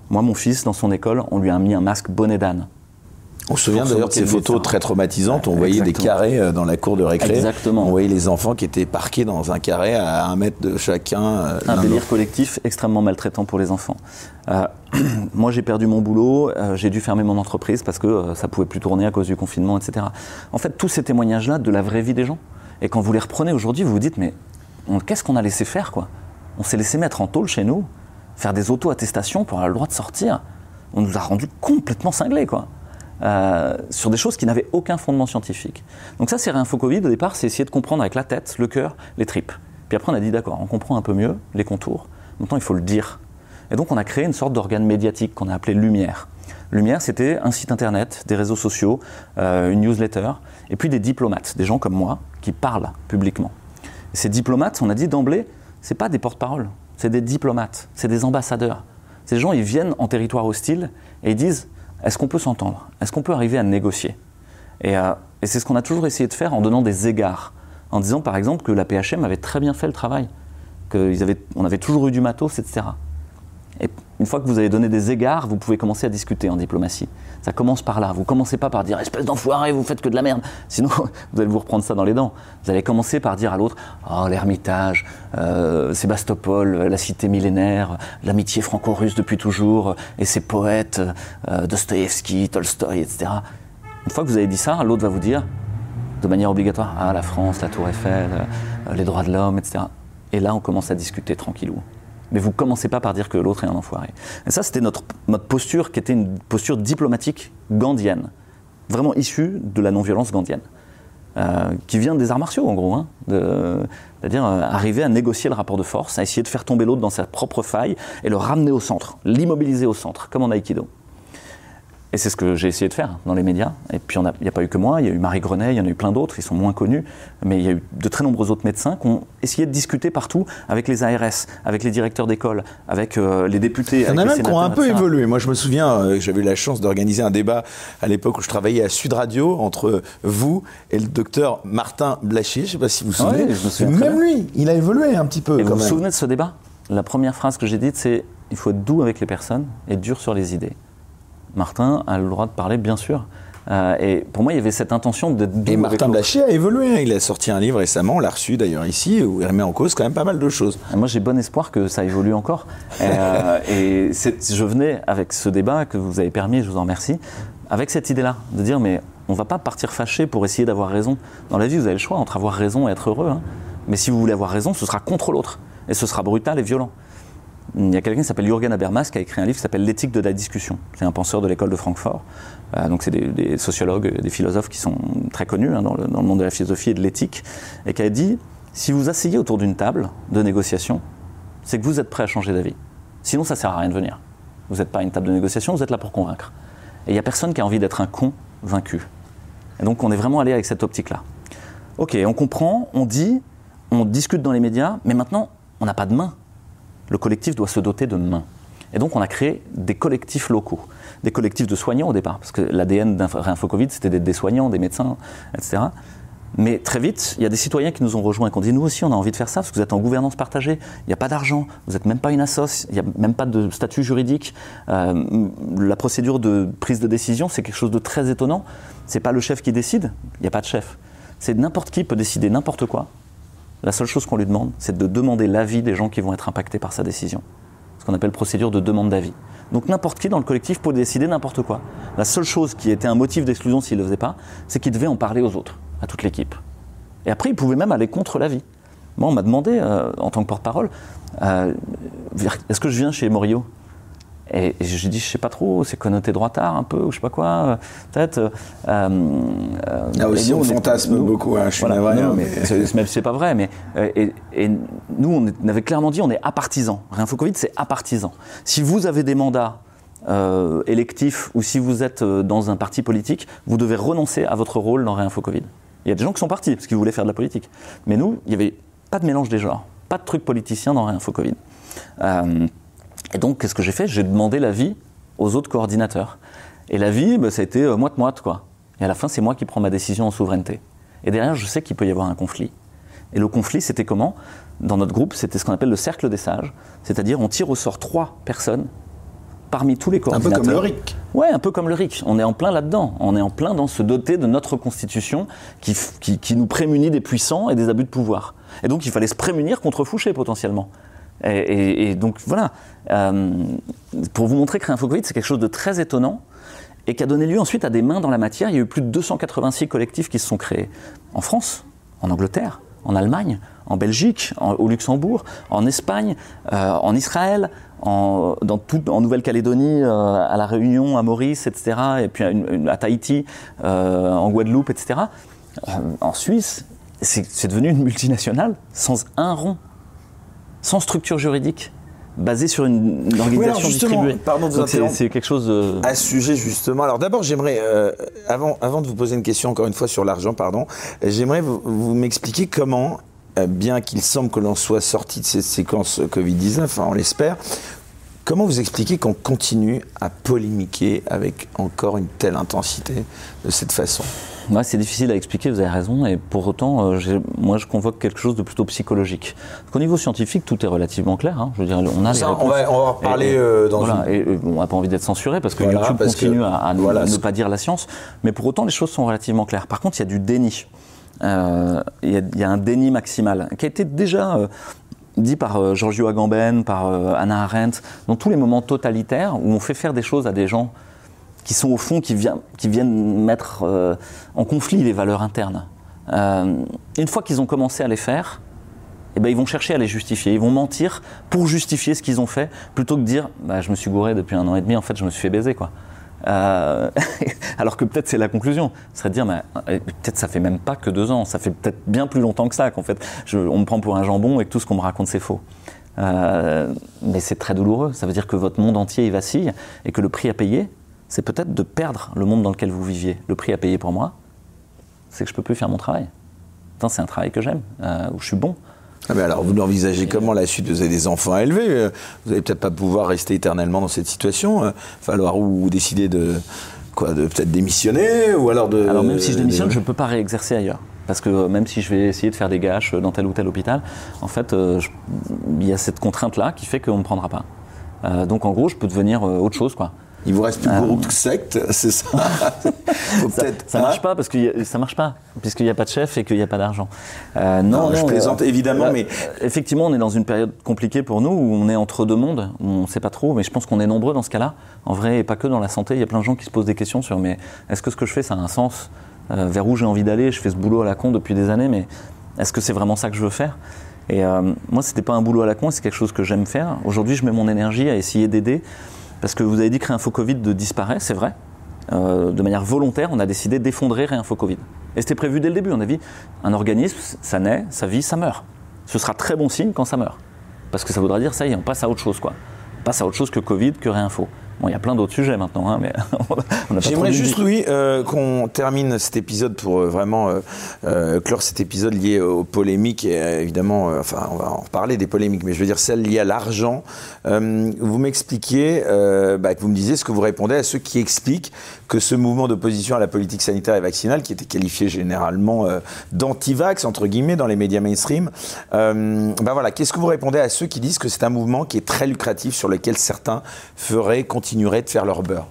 Moi, mon fils, dans son école, on lui a mis un masque bonnet d'âne. On se souvient d'ailleurs de ces photos très traumatisantes. On voyait des carrés euh, dans la cour de récré. Exactement. On voyait les enfants qui étaient parqués dans un carré à un mètre de chacun. Euh, un délire collectif extrêmement maltraitant pour les enfants. Euh, moi, j'ai perdu mon boulot, j'ai dû fermer mon entreprise parce que ça pouvait plus tourner à cause du confinement, etc. En fait, tous ces témoignages-là de la vraie vie des gens. Et quand vous les reprenez aujourd'hui, vous vous dites, mais qu'est-ce qu'on a laissé faire, quoi? On s'est laissé mettre en tôle chez nous, faire des auto-attestations pour avoir le droit de sortir. On nous a rendu complètement cinglés, quoi. Euh, sur des choses qui n'avaient aucun fondement scientifique. Donc ça, c'est Réinfo Covid, au départ, c'est essayer de comprendre avec la tête, le cœur, les tripes. Puis après, on a dit, d'accord, on comprend un peu mieux les contours. Maintenant, il faut le dire. Et donc, on a créé une sorte d'organe médiatique qu'on a appelé Lumière. Lumière, c'était un site internet, des réseaux sociaux, euh, une newsletter, et puis des diplomates, des gens comme moi, qui parlent publiquement. Ces diplomates, on a dit d'emblée, c'est pas des porte-paroles, c'est des diplomates, c'est des ambassadeurs. Ces gens, ils viennent en territoire hostile et ils disent est-ce qu'on peut s'entendre? Est-ce qu'on peut arriver à négocier? Et, euh, Et c'est ce qu'on a toujours essayé de faire en donnant des égards. En disant par exemple que la PHM avait très bien fait le travail, qu'on avait toujours eu du matos, etc. Et une fois que vous avez donné des égards, vous pouvez commencer à discuter en diplomatie. Ça commence par là. Vous commencez pas par dire espèce d'enfoiré, vous faites que de la merde. Sinon, vous allez vous reprendre ça dans les dents. Vous allez commencer par dire à l'autre oh l'Ermitage, euh, Sébastopol, la cité millénaire, l'amitié franco-russe depuis toujours, et ses poètes, euh, Dostoïevski, Tolstoï, etc. Une fois que vous avez dit ça, l'autre va vous dire de manière obligatoire ah la France, la Tour Eiffel, euh, les droits de l'homme, etc. Et là, on commence à discuter tranquillou. Mais vous commencez pas par dire que l'autre est un enfoiré. Et ça, c'était notre, notre posture qui était une posture diplomatique gandhienne, vraiment issue de la non-violence gandhienne, euh, qui vient des arts martiaux en gros. Hein, c'est-à-dire euh, arriver à négocier le rapport de force, à essayer de faire tomber l'autre dans sa propre faille et le ramener au centre, l'immobiliser au centre, comme en aïkido. Et c'est ce que j'ai essayé de faire dans les médias. Et puis, il n'y a, pas eu que moi, il y a eu Marie Grenet, il y en a eu plein d'autres, ils sont moins connus, mais il y a eu de très nombreux autres médecins qui ont essayé de discuter partout avec les ARS, avec les directeurs d'école, avec euh, les députés. Il y en a même qui ont un peu évolué. Moi, je me souviens, euh, j'avais eu la chance d'organiser un débat à l'époque où je travaillais à Sud Radio entre vous et le docteur Martin Blachier. Je ne sais pas si vous vous souvenez. je me souviens même lui, il a évolué un petit peu. Et vous vous souvenez de ce débat? La première phrase que j'ai dite, c'est il faut être doux avec les personnes et dur sur les idées. Martin a le droit de parler, bien sûr. Euh, et pour moi, il y avait cette intention de. Et Martin Blachier a évolué. Hein. Il a sorti un livre récemment, on l'a reçu d'ailleurs ici, où il remet en cause quand même pas mal de choses. moi, j'ai bon espoir que ça évolue encore. Euh, et je venais avec ce débat que vous avez permis, je vous en remercie, avec cette idée-là, de dire mais on ne va pas partir fâché pour essayer d'avoir raison. Dans la vie, vous avez le choix entre avoir raison et être heureux. Hein. Mais si vous voulez avoir raison, ce sera contre l'autre. Et ce sera brutal et violent. Il y a quelqu'un qui s'appelle Jürgen Habermas qui a écrit un livre qui s'appelle L'éthique de la discussion. C'est un penseur de l'école de Francfort. Euh, donc c'est des, sociologues, des philosophes qui sont très connus hein, dans, le, monde de la philosophie et de l'éthique, et qui a dit si vous asseyez autour d'une table de négociation, c'est que vous êtes prêt à changer d'avis. Sinon, ça sert à rien de venir. Vous n'êtes pas à une table de négociation, vous êtes là pour convaincre. Et il n'y a personne qui a envie d'être un con vaincu. Et donc on est vraiment allé avec cette optique-là. Ok, on comprend, on dit, on discute dans les médias, mais maintenant, on n'a pas de main le collectif doit se doter de mains. Et donc on a créé des collectifs locaux, des collectifs de soignants au départ, parce que l'ADN d'InfoCovid, c'était des soignants, des médecins, etc. Mais très vite, il y a des citoyens qui nous ont rejoints et qui ont dit Nous aussi, on a envie de faire ça, parce que vous êtes en gouvernance partagée, il n'y a pas d'argent, vous n'êtes même pas une assoce, il n'y a même pas de statut juridique. Euh, la procédure de prise de décision, c'est quelque chose de très étonnant. Ce n'est pas le chef qui décide, il n'y a pas de chef. C'est n'importe qui peut décider n'importe quoi. La seule chose qu'on lui demande, c'est de demander l'avis des gens qui vont être impactés par sa décision. Ce qu'on appelle procédure de demande d'avis. Donc n'importe qui dans le collectif peut décider n'importe quoi. La seule chose qui était un motif d'exclusion s'il ne le faisait pas, c'est qu'il devait en parler aux autres, à toute l'équipe. Et après, il pouvait même aller contre l'avis. Moi, on m'a demandé, euh, en tant que porte-parole, euh, est-ce que je viens chez Morio? Et, je dis, je sais pas trop, c'est connoté droitard un peu, ou je sais pas quoi, euh, peut-être. Euh, euh, Là aussi, on fantasme beaucoup, hein, je suis voilà, mais c'est pas vrai, mais. Et, nous, on avait clairement dit, on est apartisan. Rien Covid, c'est apartisan. Si vous avez des mandats électifs ou si vous êtes dans un parti politique, vous devez renoncer à votre rôle dans Réinfo Covid. Il y a des gens qui sont partis parce qu'ils voulaient faire de la politique. Mais nous, il n'y avait pas de mélange des genres, pas de truc politicien dans Réinfo Covid. Et donc, qu'est-ce que j'ai fait? J'ai demandé l'avis aux autres coordinateurs. Et l'avis, bah, ça a été euh, moite-moite, quoi. Et à la fin, c'est moi qui prends ma décision en souveraineté. Et derrière, je sais qu'il peut y avoir un conflit. Et le conflit, c'était comment? Dans notre groupe, c'était ce qu'on appelle le cercle des sages. C'est-à-dire, on tire au sort trois personnes parmi tous les coordinateurs. Un peu comme le RIC. Ouais, un peu comme le RIC. On est en plein là-dedans. On est en plein dans se doter de notre constitution qui, qui, qui nous prémunit des puissants et des abus de pouvoir. Et donc, il fallait se prémunir contre Fouché potentiellement. Et, donc voilà, euh, pour vous montrer que Covid, c'est quelque chose de très étonnant et qui a donné lieu ensuite à des mains dans la matière. Il y a eu plus de 286 collectifs qui se sont créés en France, en Angleterre, en Allemagne, en Belgique, au Luxembourg, en Espagne, euh, en Israël, en Nouvelle-Calédonie, euh, à La Réunion, à Maurice, etc., et puis à, Tahiti, en Guadeloupe, etc. en Suisse, c'est devenu une multinationale sans un rond sans structure juridique basée sur une, organisation distribuée. Pardon c'est quelque chose de... À ce sujet, justement. Alors d'abord, j'aimerais, euh, avant, avant de vous poser une question, encore une fois, sur l'argent, pardon, j'aimerais vous, vous m'expliquer comment, euh, bien qu'il semble que l'on soit sorti de cette séquence Covid-19, enfin, on l'espère, Comment vous expliquez qu'on continue à polémiquer avec encore une telle intensité de cette façon? Moi, c'est difficile à expliquer, vous avez raison, et pour autant, euh, moi, je convoque quelque chose de plutôt psychologique. Au niveau scientifique, tout est relativement clair. Hein. Je veux dire, on a Ça, on, va, on va reparler euh, dans voilà, et, euh, on n'a pas envie d'être censuré parce que Voilà, YouTube parce continue que- à, à ne- voilà, ne c'est- pas dire la science, mais pour autant, les choses sont relativement claires. Par contre, il y a du déni. Euh, Il y, y a un déni maximal qui a été déjà dit par Giorgio Agamben, par Hannah Arendt, dans tous les moments totalitaires où on fait faire des choses à des gens qui sont au fond, qui, vient- qui viennent mettre euh, en conflit les valeurs internes. Euh, une fois qu'ils ont commencé à les faire, eh ben, ils vont chercher à les justifier. Ils vont mentir pour justifier ce qu'ils ont fait, plutôt que dire bah, Je me suis gouré depuis un an et demi, en fait, je me suis fait baiser. Quoi. Euh, alors que peut-être c'est la conclusion. Ce serait de dire euh, Peut-être ça fait même pas que deux ans, ça fait peut-être bien plus longtemps que ça qu'en fait, je- on me prend pour un jambon et que tout ce qu'on me raconte c'est faux. Mais c'est très douloureux. Ça veut dire que votre monde entier il vacille et que le prix à payer, c'est peut-être de perdre le monde dans lequel vous viviez. Le prix à payer pour moi, c'est que je peux plus faire mon travail. C'est un travail que j'aime, euh, où je suis bon. Ah, mais alors, vous l'envisagez comment la suite Vous avez des enfants à élever. euh, Vous n'allez peut-être pas pouvoir rester éternellement dans cette situation. euh, falloir ou décider de quoi, de peut-être démissionner ou alors de. Alors même si je démissionne, je ne peux pas réexercer ailleurs. Parce que euh, même si je vais essayer de faire des gâches dans tel ou tel hôpital, en fait, euh, je- il y a cette contrainte-là qui fait qu'on ne me prendra pas. Euh, donc en gros, je peux devenir euh, autre chose, quoi. Il vous reste plus que groupe secte, c'est ça Faut Ça, ça hein marche pas parce que a- ça marche pas puisqu'il n'y a pas de chef et qu'il n'y a pas d'argent. Euh, non, Non, je plaisante, évidemment, là, mais- euh, effectivement, on est dans une période compliquée pour nous où on est entre deux mondes. où On ne sait pas trop, mais je pense qu'on est nombreux dans ce cas-là. En vrai, et pas que dans la santé. Il y a plein de gens qui se posent des questions sur mais est-ce que ce que je fais, ça a un sens? Euh, Vers où j'ai envie d'aller? Je fais ce boulot à la con depuis des années, mais est-ce que c'est vraiment ça que je veux faire? Et euh, moi, c'était pas un boulot à la con, c'est quelque chose que j'aime faire. Aujourd'hui, je mets mon énergie à essayer d'aider parce que vous avez dit que Réinfo Covid disparaît, c'est vrai. Euh, de manière volontaire, on a décidé d'effondrer Réinfo Covid. Et c'était prévu dès le début. On a dit, un organisme, ça naît, ça vit, ça meurt. Ce sera très bon signe quand ça meurt. Parce que ça voudra dire, ça y est, on passe à autre chose, quoi. On passe à autre chose que Covid, que Réinfo. Bon, il y a plein d'autres sujets maintenant, hein, mais on pas trop J'aimerais juste. Louis, euh, qu'on termine cet épisode pour euh, vraiment euh, clore cet épisode lié aux polémiques. Et, évidemment, enfin, on va en reparler des polémiques, mais je veux dire celles liées à l'argent. Vous m'expliquiez, bah, que vous me disiez ce que vous répondez à ceux qui expliquent que ce mouvement d'opposition à la politique sanitaire et vaccinale, qui était qualifié généralement euh, d'anti-vax, entre guillemets, dans les médias mainstream, euh, bah voilà, qu'est-ce que vous répondez à ceux qui disent que c'est un mouvement qui est très lucratif, sur lequel certains feraient, continueraient de faire leur beurre?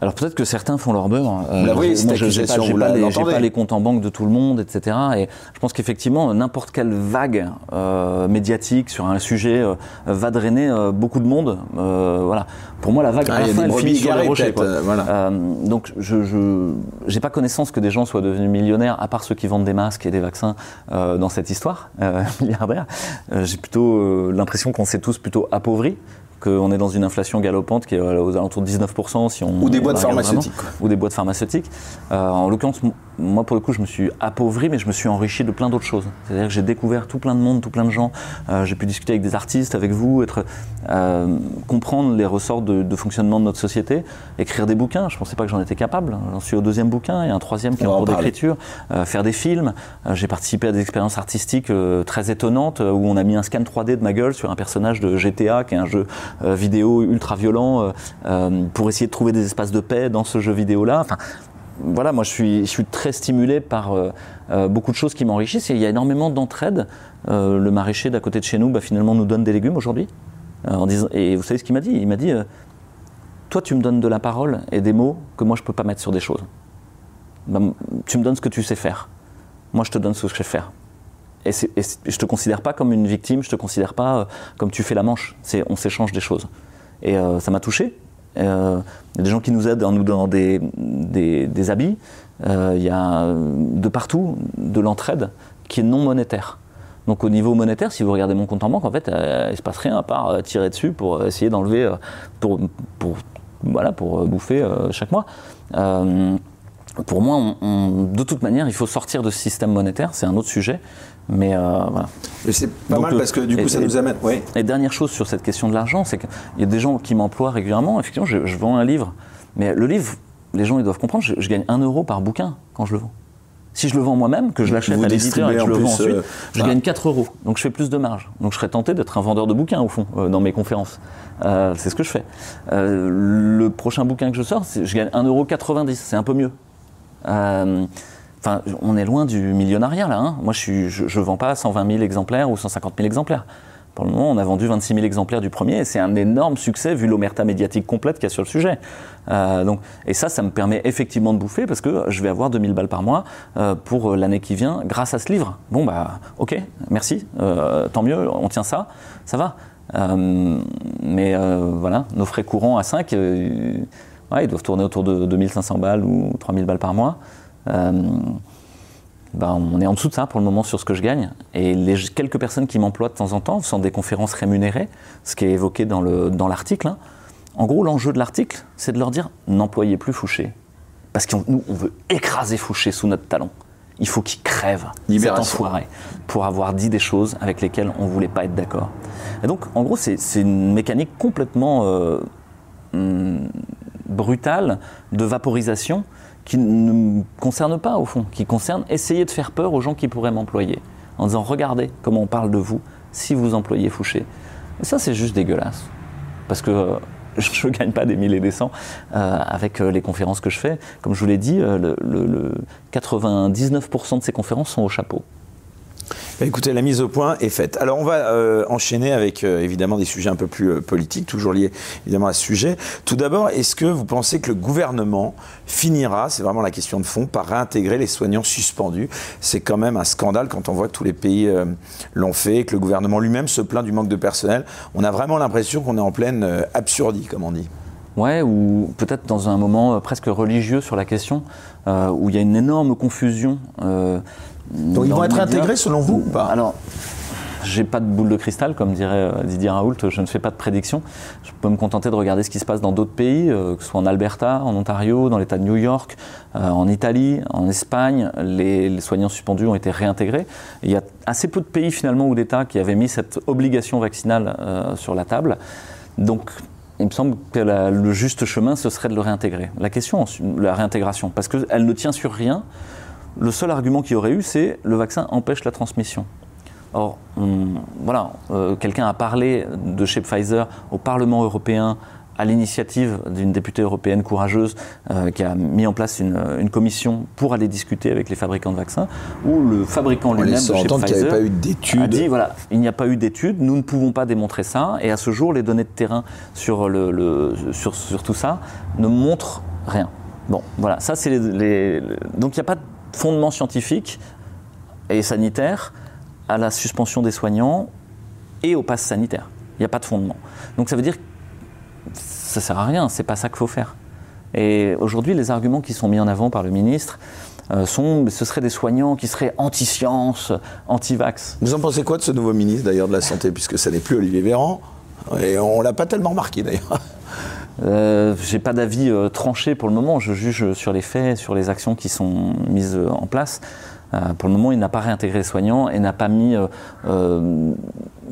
Alors peut-être que certains font leur beurre. Voyez, moi, cette je- j'ai pas, pas pas les comptes en banque de tout le monde, etc. Et je pense qu'effectivement, n'importe quelle vague euh, médiatique sur un sujet euh, va drainer euh, beaucoup de monde. Euh, voilà. Pour moi, la vague, Ah, à la fin, elle finit sur les égarées, rochers. peut-être, quoi. euh, voilà. Euh, donc, je j'ai pas connaissance que des gens soient devenus millionnaires, à part ceux qui vendent des masques et des vaccins euh, dans cette histoire, euh, milliardaires. Euh, j'ai plutôt euh, l'impression qu'on s'est tous plutôt appauvris qu'on est dans une inflation galopante qui est aux alentours de 19% si on Ou des boîtes pharmaceutiques, vraiment. ou des boîtes pharmaceutiques. Euh, en l'occurrence, moi pour le coup, je me suis appauvri, mais je me suis enrichi de plein d'autres choses. C'est-à-dire que j'ai découvert tout plein de monde, tout plein de gens. Euh, j'ai pu discuter avec des artistes, avec vous, être, euh, comprendre les ressorts de, de fonctionnement de notre société, écrire des bouquins. Je pensais pas que j'en étais capable. J'en suis au deuxième bouquin et un troisième qui est en cours d'écriture. Euh, faire des films. J'ai participé à des expériences artistiques très étonnantes où on a mis un scan 3D de ma gueule sur un personnage de GTA, qui est un jeu vidéo ultra violent, pour essayer de trouver des espaces de paix dans ce jeu vidéo-là. Enfin, voilà, moi je suis, je suis très stimulé par euh, euh, beaucoup de choses qui m'enrichissent. Et il y a énormément d'entraide. Euh, le maraîcher d'à côté de chez nous, bah, finalement, nous donne des légumes aujourd'hui. Et vous savez ce qu'il m'a dit? Il m'a dit Toi, tu me donnes de la parole et des mots que moi je peux pas mettre sur des choses. Bah, tu me donnes ce que tu sais faire. Moi, je te donne ce que je sais faire. Et, et je te considère pas comme une victime, je te considère pas comme tu fais la manche. On s'échange des choses. Et ça m'a touché. Euh, Il y a des gens qui nous aident en nous donnant des, des, habits. Euh, Il y a euh, de partout de l'entraide qui est non monétaire. Donc au niveau monétaire, si vous regardez mon compte en banque, en fait, il ne se passe rien à part tirer dessus pour essayer d'enlever, pour, pour, voilà, pour bouffer chaque mois. Pour moi, de toute manière, il faut sortir de ce système monétaire, c'est un autre sujet. Mais euh, voilà. C'est pas Donc, mal parce que du coup, et- ça nous amène. Oui. Et dernière chose sur cette question de l'argent, c'est qu'il y a des gens qui m'emploient régulièrement. Effectivement, je, je vends un livre. Mais le livre, les gens ils doivent comprendre, je, je gagne 1 euro par bouquin quand je le vends. Si je le vends moi-même, que je l'achète à l'éditeur et que je le vends ensuite, euh, je gagne 4 euros. Donc je fais plus de marge. Donc je serais tenté d'être un vendeur de bouquins au fond, euh, dans mes conférences. Euh, c'est ce que je fais. Le prochain bouquin que je sors, je gagne 1,90 euro. C'est un peu mieux. On est loin du millionnaire là. hein. Moi, je ne vends pas 120 000 exemplaires ou 150 000 exemplaires. Pour le moment, on a vendu 26 000 exemplaires du premier et c'est un énorme succès vu l'omerta médiatique complète qu'il y a sur le sujet. Euh, et ça, ça me permet effectivement de bouffer parce que je vais avoir 2000 balles par mois euh, pour l'année qui vient grâce à ce livre. Bon, bah, ok, merci, euh, tant mieux, on tient ça, ça va. Mais voilà, nos frais courants à 5, euh, ouais, ils doivent tourner autour de 2500 balles ou 3000 balles par mois. Euh, ben, on est en dessous de ça pour le moment sur ce que je gagne. Et les quelques personnes qui m'emploient de temps en temps sont des conférences rémunérées, ce qui est évoqué dans le- dans l'article. hein. En gros, l'enjeu de l'article, c'est de leur dire n'employez plus Fouché. Parce que nous, on veut écraser Fouché sous notre talon. Il faut qu'il crève, cet Libération. enfoiré, pour avoir dit des choses avec lesquelles on ne voulait pas être d'accord. Et donc, en gros, c'est c'est une mécanique complètement euh, hum, brutale de vaporisation qui ne me concerne pas, au fond, qui concerne essayer de faire peur aux gens qui pourraient m'employer. En disant, regardez comment on parle de vous si vous employez Fouché. Ça, c'est juste dégueulasse. Parce que euh, je ne gagne pas des mille et des cents euh, avec euh, les conférences que je fais. Comme je vous l'ai dit, le 99% de ces conférences sont au chapeau. Bah, écoutez, la mise au point est faite. Alors on va euh, enchaîner avec euh, évidemment des sujets un peu plus euh, politiques, toujours liés évidemment à ce sujet. Tout d'abord, est-ce que vous pensez que le gouvernement finira, c'est vraiment la question de fond, par réintégrer les soignants suspendus? C'est quand même un scandale quand on voit que tous les pays l'ont fait, que le gouvernement lui-même se plaint du manque de personnel. On a vraiment l'impression qu'on est en pleine absurdie, comme on dit. Ouais, ou peut-être dans un moment presque religieux sur la question, où il y a une énorme confusion. Donc ils vont être intégrés selon vous ou pas? Alors, j'ai pas de boule de cristal, comme dirait euh, Didier Raoult, je ne fais pas de prédiction. Je peux me contenter de regarder ce qui se passe dans d'autres pays, euh, que ce soit en Alberta, en Ontario, dans l'État de New York, euh, en Italie, en Espagne. Les, les soignants suspendus ont été réintégrés. Et il y a assez peu de pays finalement ou d'États qui avaient mis cette obligation vaccinale euh, sur la table. Donc, il me semble que la- le juste chemin, ce serait de le réintégrer. La question, la réintégration, parce qu'elle ne tient sur rien. Le seul argument qu'il y aurait eu, c'est le vaccin empêche la transmission. Or, on- voilà, euh, quelqu'un a parlé de chez Pfizer au Parlement européen à l'initiative d'une députée européenne courageuse euh, qui a mis en place une, une commission pour aller discuter avec les fabricants de vaccins, où le fabricant lui-même de chez Pfizer pas eu a dit voilà, il n'y a pas eu d'études, nous ne pouvons pas démontrer ça, et à ce jour, les données de terrain sur, le, le- sur, sur tout ça ne montrent rien. Bon, voilà, ça c'est les, les- le- donc il n'y a pas de fondement scientifique et sanitaire à la suspension des soignants et au pass sanitaire. Il n'y a pas de fondement. Donc ça veut dire que ça sert à rien, c'est pas ça qu'il faut faire. Et aujourd'hui, les arguments qui sont mis en avant par le ministre euh, sont, ce seraient des soignants qui seraient anti-science, anti-vax. Vous en pensez quoi de ce nouveau ministre d'ailleurs de la Santé, puisque ça n'est plus Olivier Véran? Et on l'a pas tellement remarqué d'ailleurs. Euh, j'ai pas d'avis euh, tranché pour le moment. Je juge sur les faits, sur les actions qui sont mises euh, en place. Euh, pour le moment, il n'a pas réintégré les soignants et n'a pas mis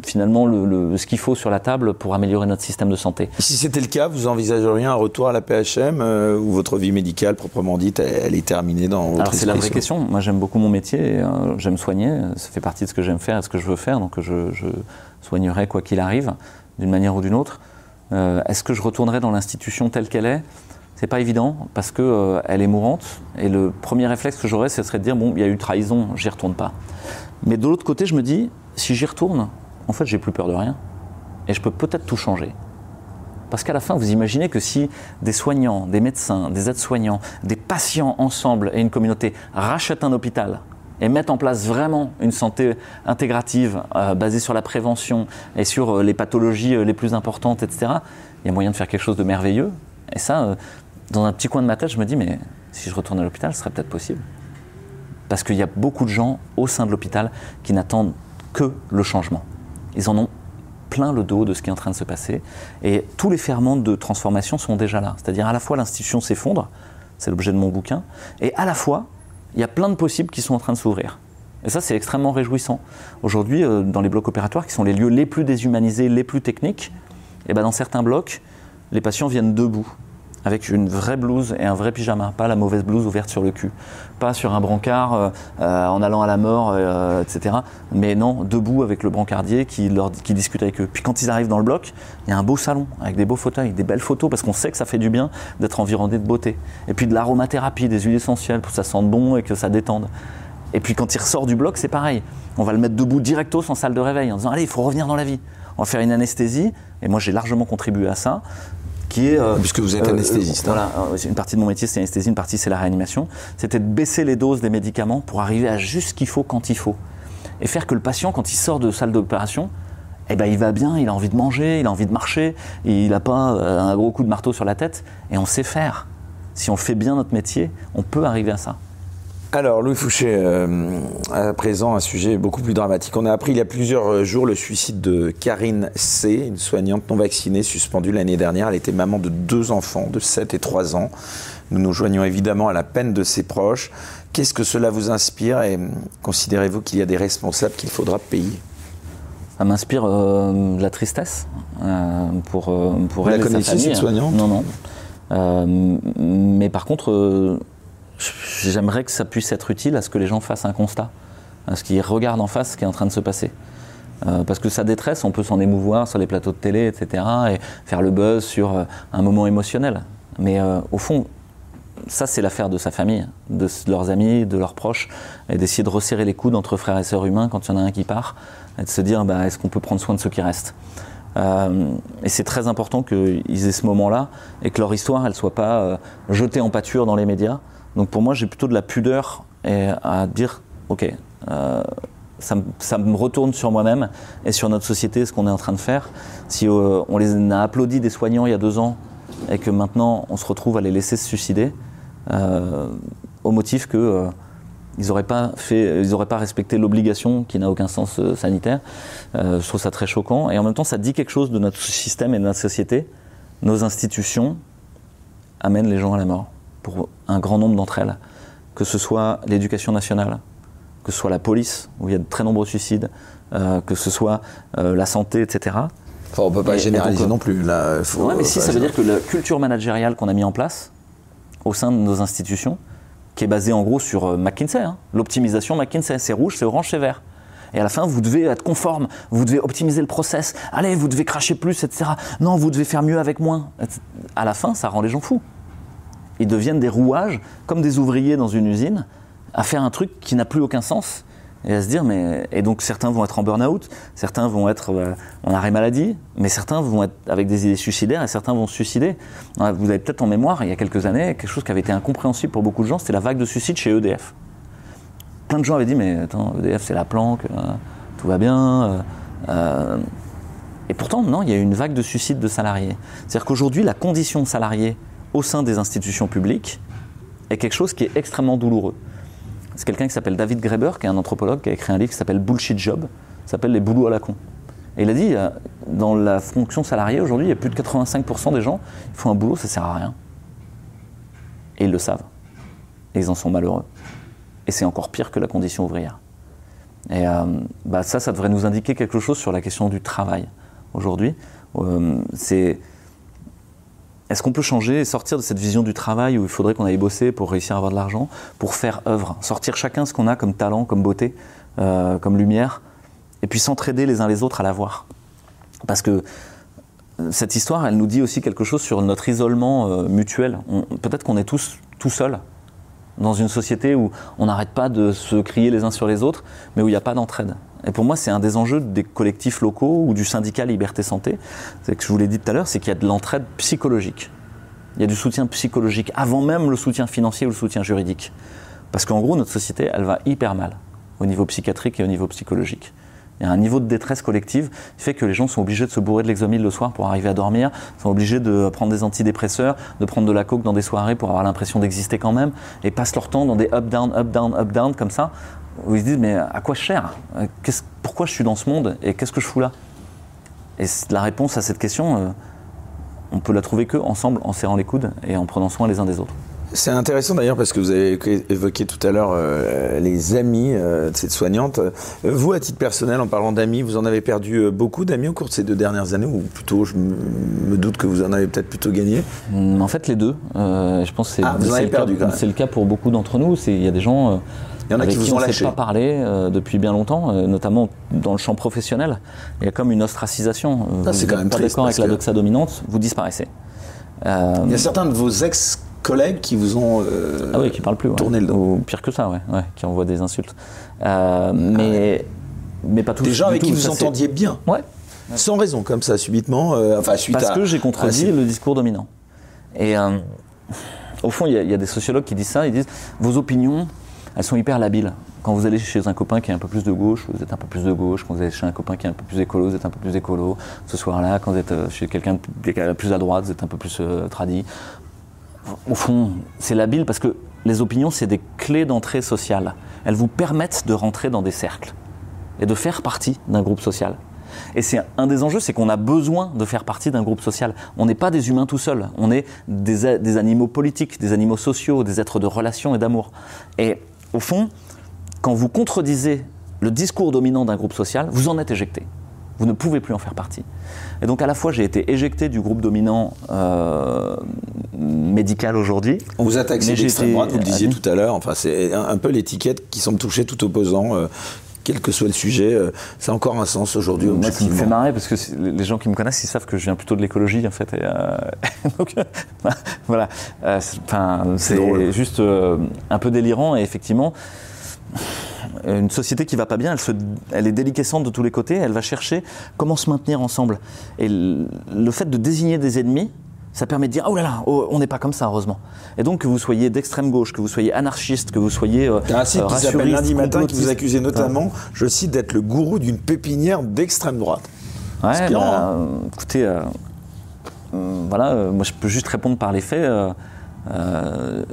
finalement le- le- ce qu'il faut sur la table pour améliorer notre système de santé. Si c'était le cas, vous envisageriez un retour à la PHM euh, ou votre vie médicale proprement dite, elle, elle est terminée dans votre Alors c'est la vraie question. Moi j'aime beaucoup mon métier, euh, j'aime soigner, ça fait partie de ce que j'aime faire et ce que je veux faire, donc je, je soignerai quoi qu'il arrive, d'une manière ou d'une autre. Euh, Est-ce que je retournerai dans l'institution telle qu'elle est? C'est pas évident parce que euh, elle est mourante et le premier réflexe que j'aurais ce serait de dire bon il y a eu trahison, j'y retourne pas. Mais de l'autre côté je me dis si j'y retourne, en fait j'ai plus peur de rien et je peux peut-être tout changer. Parce qu'à la fin, vous imaginez que si des soignants, des médecins, des aides-soignants, des patients ensemble et une communauté rachètent un hôpital et mettent en place vraiment une santé intégrative euh, basée sur la prévention et sur euh, les pathologies euh, les plus importantes, etc., il y a moyen de faire quelque chose de merveilleux. Et ça, dans un petit coin de ma tête, je me dis, mais si je retourne à l'hôpital, ce serait peut-être possible. Parce qu'il y a beaucoup de gens au sein de l'hôpital qui n'attendent que le changement. Ils en ont plein le dos de ce qui est en train de se passer. Et tous les ferments de transformation sont déjà là. C'est-à-dire à la fois l'institution s'effondre, c'est l'objet de mon bouquin, et à la fois, il y a plein de possibles qui sont en train de s'ouvrir. Et ça, c'est extrêmement réjouissant. Aujourd'hui, euh, dans les blocs opératoires, qui sont les lieux les plus déshumanisés, les plus techniques, et ben dans certains blocs, les patients viennent debout, avec une vraie blouse et un vrai pyjama, pas la mauvaise blouse ouverte sur le cul, pas sur un brancard euh, euh, en allant à la mort, euh, etc. Mais non, debout avec le brancardier qui, leur, qui discute avec eux. Puis quand ils arrivent dans le bloc, il y a un beau salon avec des beaux fauteuils, des belles photos, parce qu'on sait que ça fait du bien d'être environné de beauté. Et puis de l'aromathérapie, des huiles essentielles pour que ça sente bon et que ça détende. Et puis quand il ressort du bloc, c'est pareil. On va le mettre debout directo sans salle de réveil en disant allez, il faut revenir dans la vie. On va faire une anesthésie. Et moi, j'ai largement contribué à ça. Qui est, euh, Puisque vous êtes euh, anesthésiste. euh, hein. voilà, une partie de mon métier, c'est l'anesthésie, une partie, c'est la réanimation. C'était de baisser les doses des médicaments pour arriver à juste ce qu'il faut quand il faut. Et faire que le patient, quand il sort de salle d'opération, eh ben, il va bien, il a envie de manger, il a envie de marcher, il n'a pas euh, un gros coup de marteau sur la tête. Et on sait faire. Si on fait bien notre métier, on peut arriver à ça. Alors, Louis Fouché, euh, à présent, un sujet beaucoup plus dramatique. On a appris il y a plusieurs jours le suicide de Karine C., une soignante non vaccinée suspendue l'année dernière. Elle était maman de deux enfants de 7 et 3 ans. Nous nous joignons évidemment à la peine de ses proches. Qu'est-ce que cela vous inspire et considérez-vous qu'il y a des responsables qu'il faudra payer? Ça m'inspire euh, de la tristesse euh, pour, pour Vous la elle sa connaissiez, famille. cette soignante? Non, non. Mais par contre, j'aimerais que ça puisse être utile à ce que les gens fassent un constat, à ce qu'ils regardent en face ce qui est en train de se passer. Euh, parce que sa détresse, on peut s'en émouvoir sur les plateaux de télé, etc., et faire le buzz sur euh, un moment émotionnel. Mais euh, au fond, ça, c'est l'affaire de sa famille, de leurs amis, de leurs proches, et d'essayer de resserrer les coudes entre frères et sœurs humains quand il y en a un qui part, et de se dire, bah, est-ce qu'on peut prendre soin de ceux qui restent? Et c'est très important qu'ils aient ce moment-là, et que leur histoire, elle soit pas jetée en pâture dans les médias. Donc pour moi, j'ai plutôt de la pudeur et à dire, ok, euh, ça, me- retourne sur moi-même et sur notre société, ce qu'on est en train de faire. Si euh, on les a applaudi des soignants il y a deux ans et que maintenant on se retrouve à les laisser se suicider, euh, au motif que ils n'auraient pas fait, ils auraient pas respecté l'obligation qui n'a aucun sens sanitaire. Je trouve ça très choquant et en même temps ça dit quelque chose de notre système et de notre société. Nos institutions amènent les gens à la mort pour un grand nombre d'entre elles, que ce soit l'éducation nationale, que ce soit la police où il y a de très nombreux suicides, euh, que ce soit euh, la santé, etc. Enfin, on peut pas Et- et généraliser donc, euh, non plus. Là, faut- Ouais, mais si, ça veut dire que la culture managériale qu'on a mis en place au sein de nos institutions, qui est basée en gros sur McKinsey, hein, l'optimisation McKinsey, c'est rouge, c'est orange, c'est vert. Et à la fin, vous devez être conforme, vous devez optimiser le process, allez, vous devez cracher plus, etc. Non, vous devez faire mieux avec moins. À la fin, ça rend les gens fous. Ils deviennent des rouages, comme des ouvriers dans une usine, à faire un truc qui n'a plus aucun sens. Et à se dire, mais. Et donc certains vont être en burn-out, certains vont être euh, en arrêt maladie, mais certains vont être avec des idées suicidaires et certains vont se suicider. Vous avez peut-être en mémoire, il y a quelques années, quelque chose qui avait été incompréhensible pour beaucoup de gens, c'était la vague de suicides chez EDF. Plein de gens avaient dit, mais attends, EDF c'est la planque, euh, tout va bien. euh, et pourtant, non, il y a eu une vague de suicides de salariés. C'est-à-dire qu'aujourd'hui, la condition salariée au sein des institutions publiques est quelque chose qui est extrêmement douloureux. C'est quelqu'un qui s'appelle David Graeber, qui est un anthropologue, qui a écrit un livre qui s'appelle Bullshit Job, s'appelle Les boulots à la con. Et il a dit, euh, dans la fonction salariée, aujourd'hui, il y a plus de 85% des gens qui font un boulot, ça sert à rien. Et ils le savent. Et ils en sont malheureux. Et c'est encore pire que la condition ouvrière. Et euh, bah ça, ça devrait nous indiquer quelque chose sur la question du travail aujourd'hui. Euh, c'est est-ce qu'on peut changer et sortir de cette vision du travail où il faudrait qu'on aille bosser pour réussir à avoir de l'argent, pour faire œuvre, sortir chacun ce qu'on a comme talent, comme beauté, euh, comme lumière, et puis s'entraider les uns les autres à l'avoir? Parce que euh, cette histoire, elle nous dit aussi quelque chose sur notre isolement euh, mutuel. Peut-être qu'on est tous tout seuls dans une société où on n'arrête pas de se crier les uns sur les autres, mais où il n'y a pas d'entraide. Et pour moi, c'est un des enjeux des collectifs locaux ou du syndicat Liberté Santé, c'est que je vous l'ai dit tout à l'heure, c'est qu'il y a de l'entraide psychologique. Il y a du soutien psychologique avant même le soutien financier ou le soutien juridique. Parce qu'en gros, notre société, elle va hyper mal au niveau psychiatrique et au niveau psychologique. Il y a un niveau de détresse collective qui fait que les gens sont obligés de se bourrer de l'exomile le soir pour arriver à dormir, sont obligés de prendre des antidépresseurs, de prendre de la coke dans des soirées pour avoir l'impression d'exister quand même, et passent leur temps dans des up-down, up-down, up-down comme ça, où ils se disent mais à quoi je sers Euh, Pourquoi je suis dans ce monde et qu'est-ce que je fous là? Et la réponse à cette question, euh, on peut la trouver que ensemble, en serrant les coudes et en prenant soin les uns des autres. C'est intéressant d'ailleurs parce que vous avez évoqué tout à l'heure euh, les amis euh, de cette soignante. Euh, vous, à titre personnel, en parlant d'amis, vous en avez perdu beaucoup d'amis au cours de ces deux dernières années? Ou plutôt, je me doute que vous en avez peut-être plutôt gagné? En fait, les deux. je pense que c'est ah, le, le, cas pour beaucoup d'entre nous. Il y a des gens. Il y en a qui vous ont lâché. pas parlé depuis bien longtemps, notamment dans le champ professionnel. Il y a comme une ostracisation. Ah, c'est quand même pas d'accord avec la doxa dominante, vous disparaissez. Il y a certains de vos ex collègues qui vous ont euh, ah oui, qui parlent plus, tourné le dos. Ou pire que ça, ouais, ouais qui envoient des insultes. Euh, mais, mais pas tous. Des gens avec qui vous entendiez bien. Ouais. Sans raison, comme ça, subitement. Euh, enfin, suite Parce à, que j'ai contredit le discours dominant. Et au fond, il y, a des sociologues qui disent ça. Ils disent vos opinions, elles sont hyper labiles. Quand vous allez chez un copain qui est un peu plus de gauche, vous êtes un peu plus de gauche. Quand vous allez chez un copain qui est un peu plus écolo, vous êtes un peu plus écolo. Ce soir-là, quand vous êtes chez quelqu'un plus à droite, vous êtes un peu plus tradit au fond, c'est labile parce que les opinions, c'est des clés d'entrée sociale. Elles vous permettent de rentrer dans des cercles et de faire partie d'un groupe social. Et c'est un des enjeux, c'est qu'on a besoin de faire partie d'un groupe social. On n'est pas des humains tout seuls, on est des, des, animaux politiques, des animaux sociaux, des êtres de relation et d'amour. Et au fond, quand vous contredisez le discours dominant d'un groupe social, vous en êtes éjecté. Vous ne pouvez plus en faire partie. Et donc à la fois j'ai été éjecté du groupe dominant euh, médical aujourd'hui. On vous a taxé d'extrême droite, vous le disiez tout à l'heure. Enfin, c'est un, peu l'étiquette qui semble toucher tout opposant. Euh, quel que soit le sujet, euh, ça a encore un sens aujourd'hui. Moi, ça me fait marrer parce que les gens qui me connaissent, ils savent que je viens plutôt de l'écologie en fait. Et, donc voilà, c'est juste un peu délirant et effectivement une société qui va pas bien, elle, se, elle est déliquescente de tous les côtés, elle va chercher comment se maintenir ensemble. Et le fait de désigner des ennemis, ça permet de dire oh là là, oh, on n'est pas comme ça heureusement. Et donc que vous soyez d'extrême gauche, que vous soyez anarchiste, que vous soyez euh, un site qui s'appelle Lundi Matin qui vous accusez notamment, je cite, d'être le gourou d'une pépinière d'extrême droite. Ouais, bah, hein. écoutez, euh, voilà, euh, moi je peux juste répondre par les faits. Euh, euh,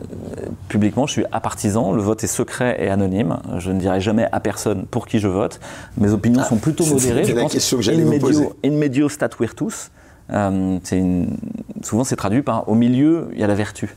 publiquement, je suis apartisan. Le vote est secret et anonyme. Je ne dirai jamais à personne pour qui je vote. Mes opinions ah, sont plutôt modérées. La question que j'allais vous poser. In medio stat virtus. Euh, souvent, c'est traduit par au milieu, il y a la vertu.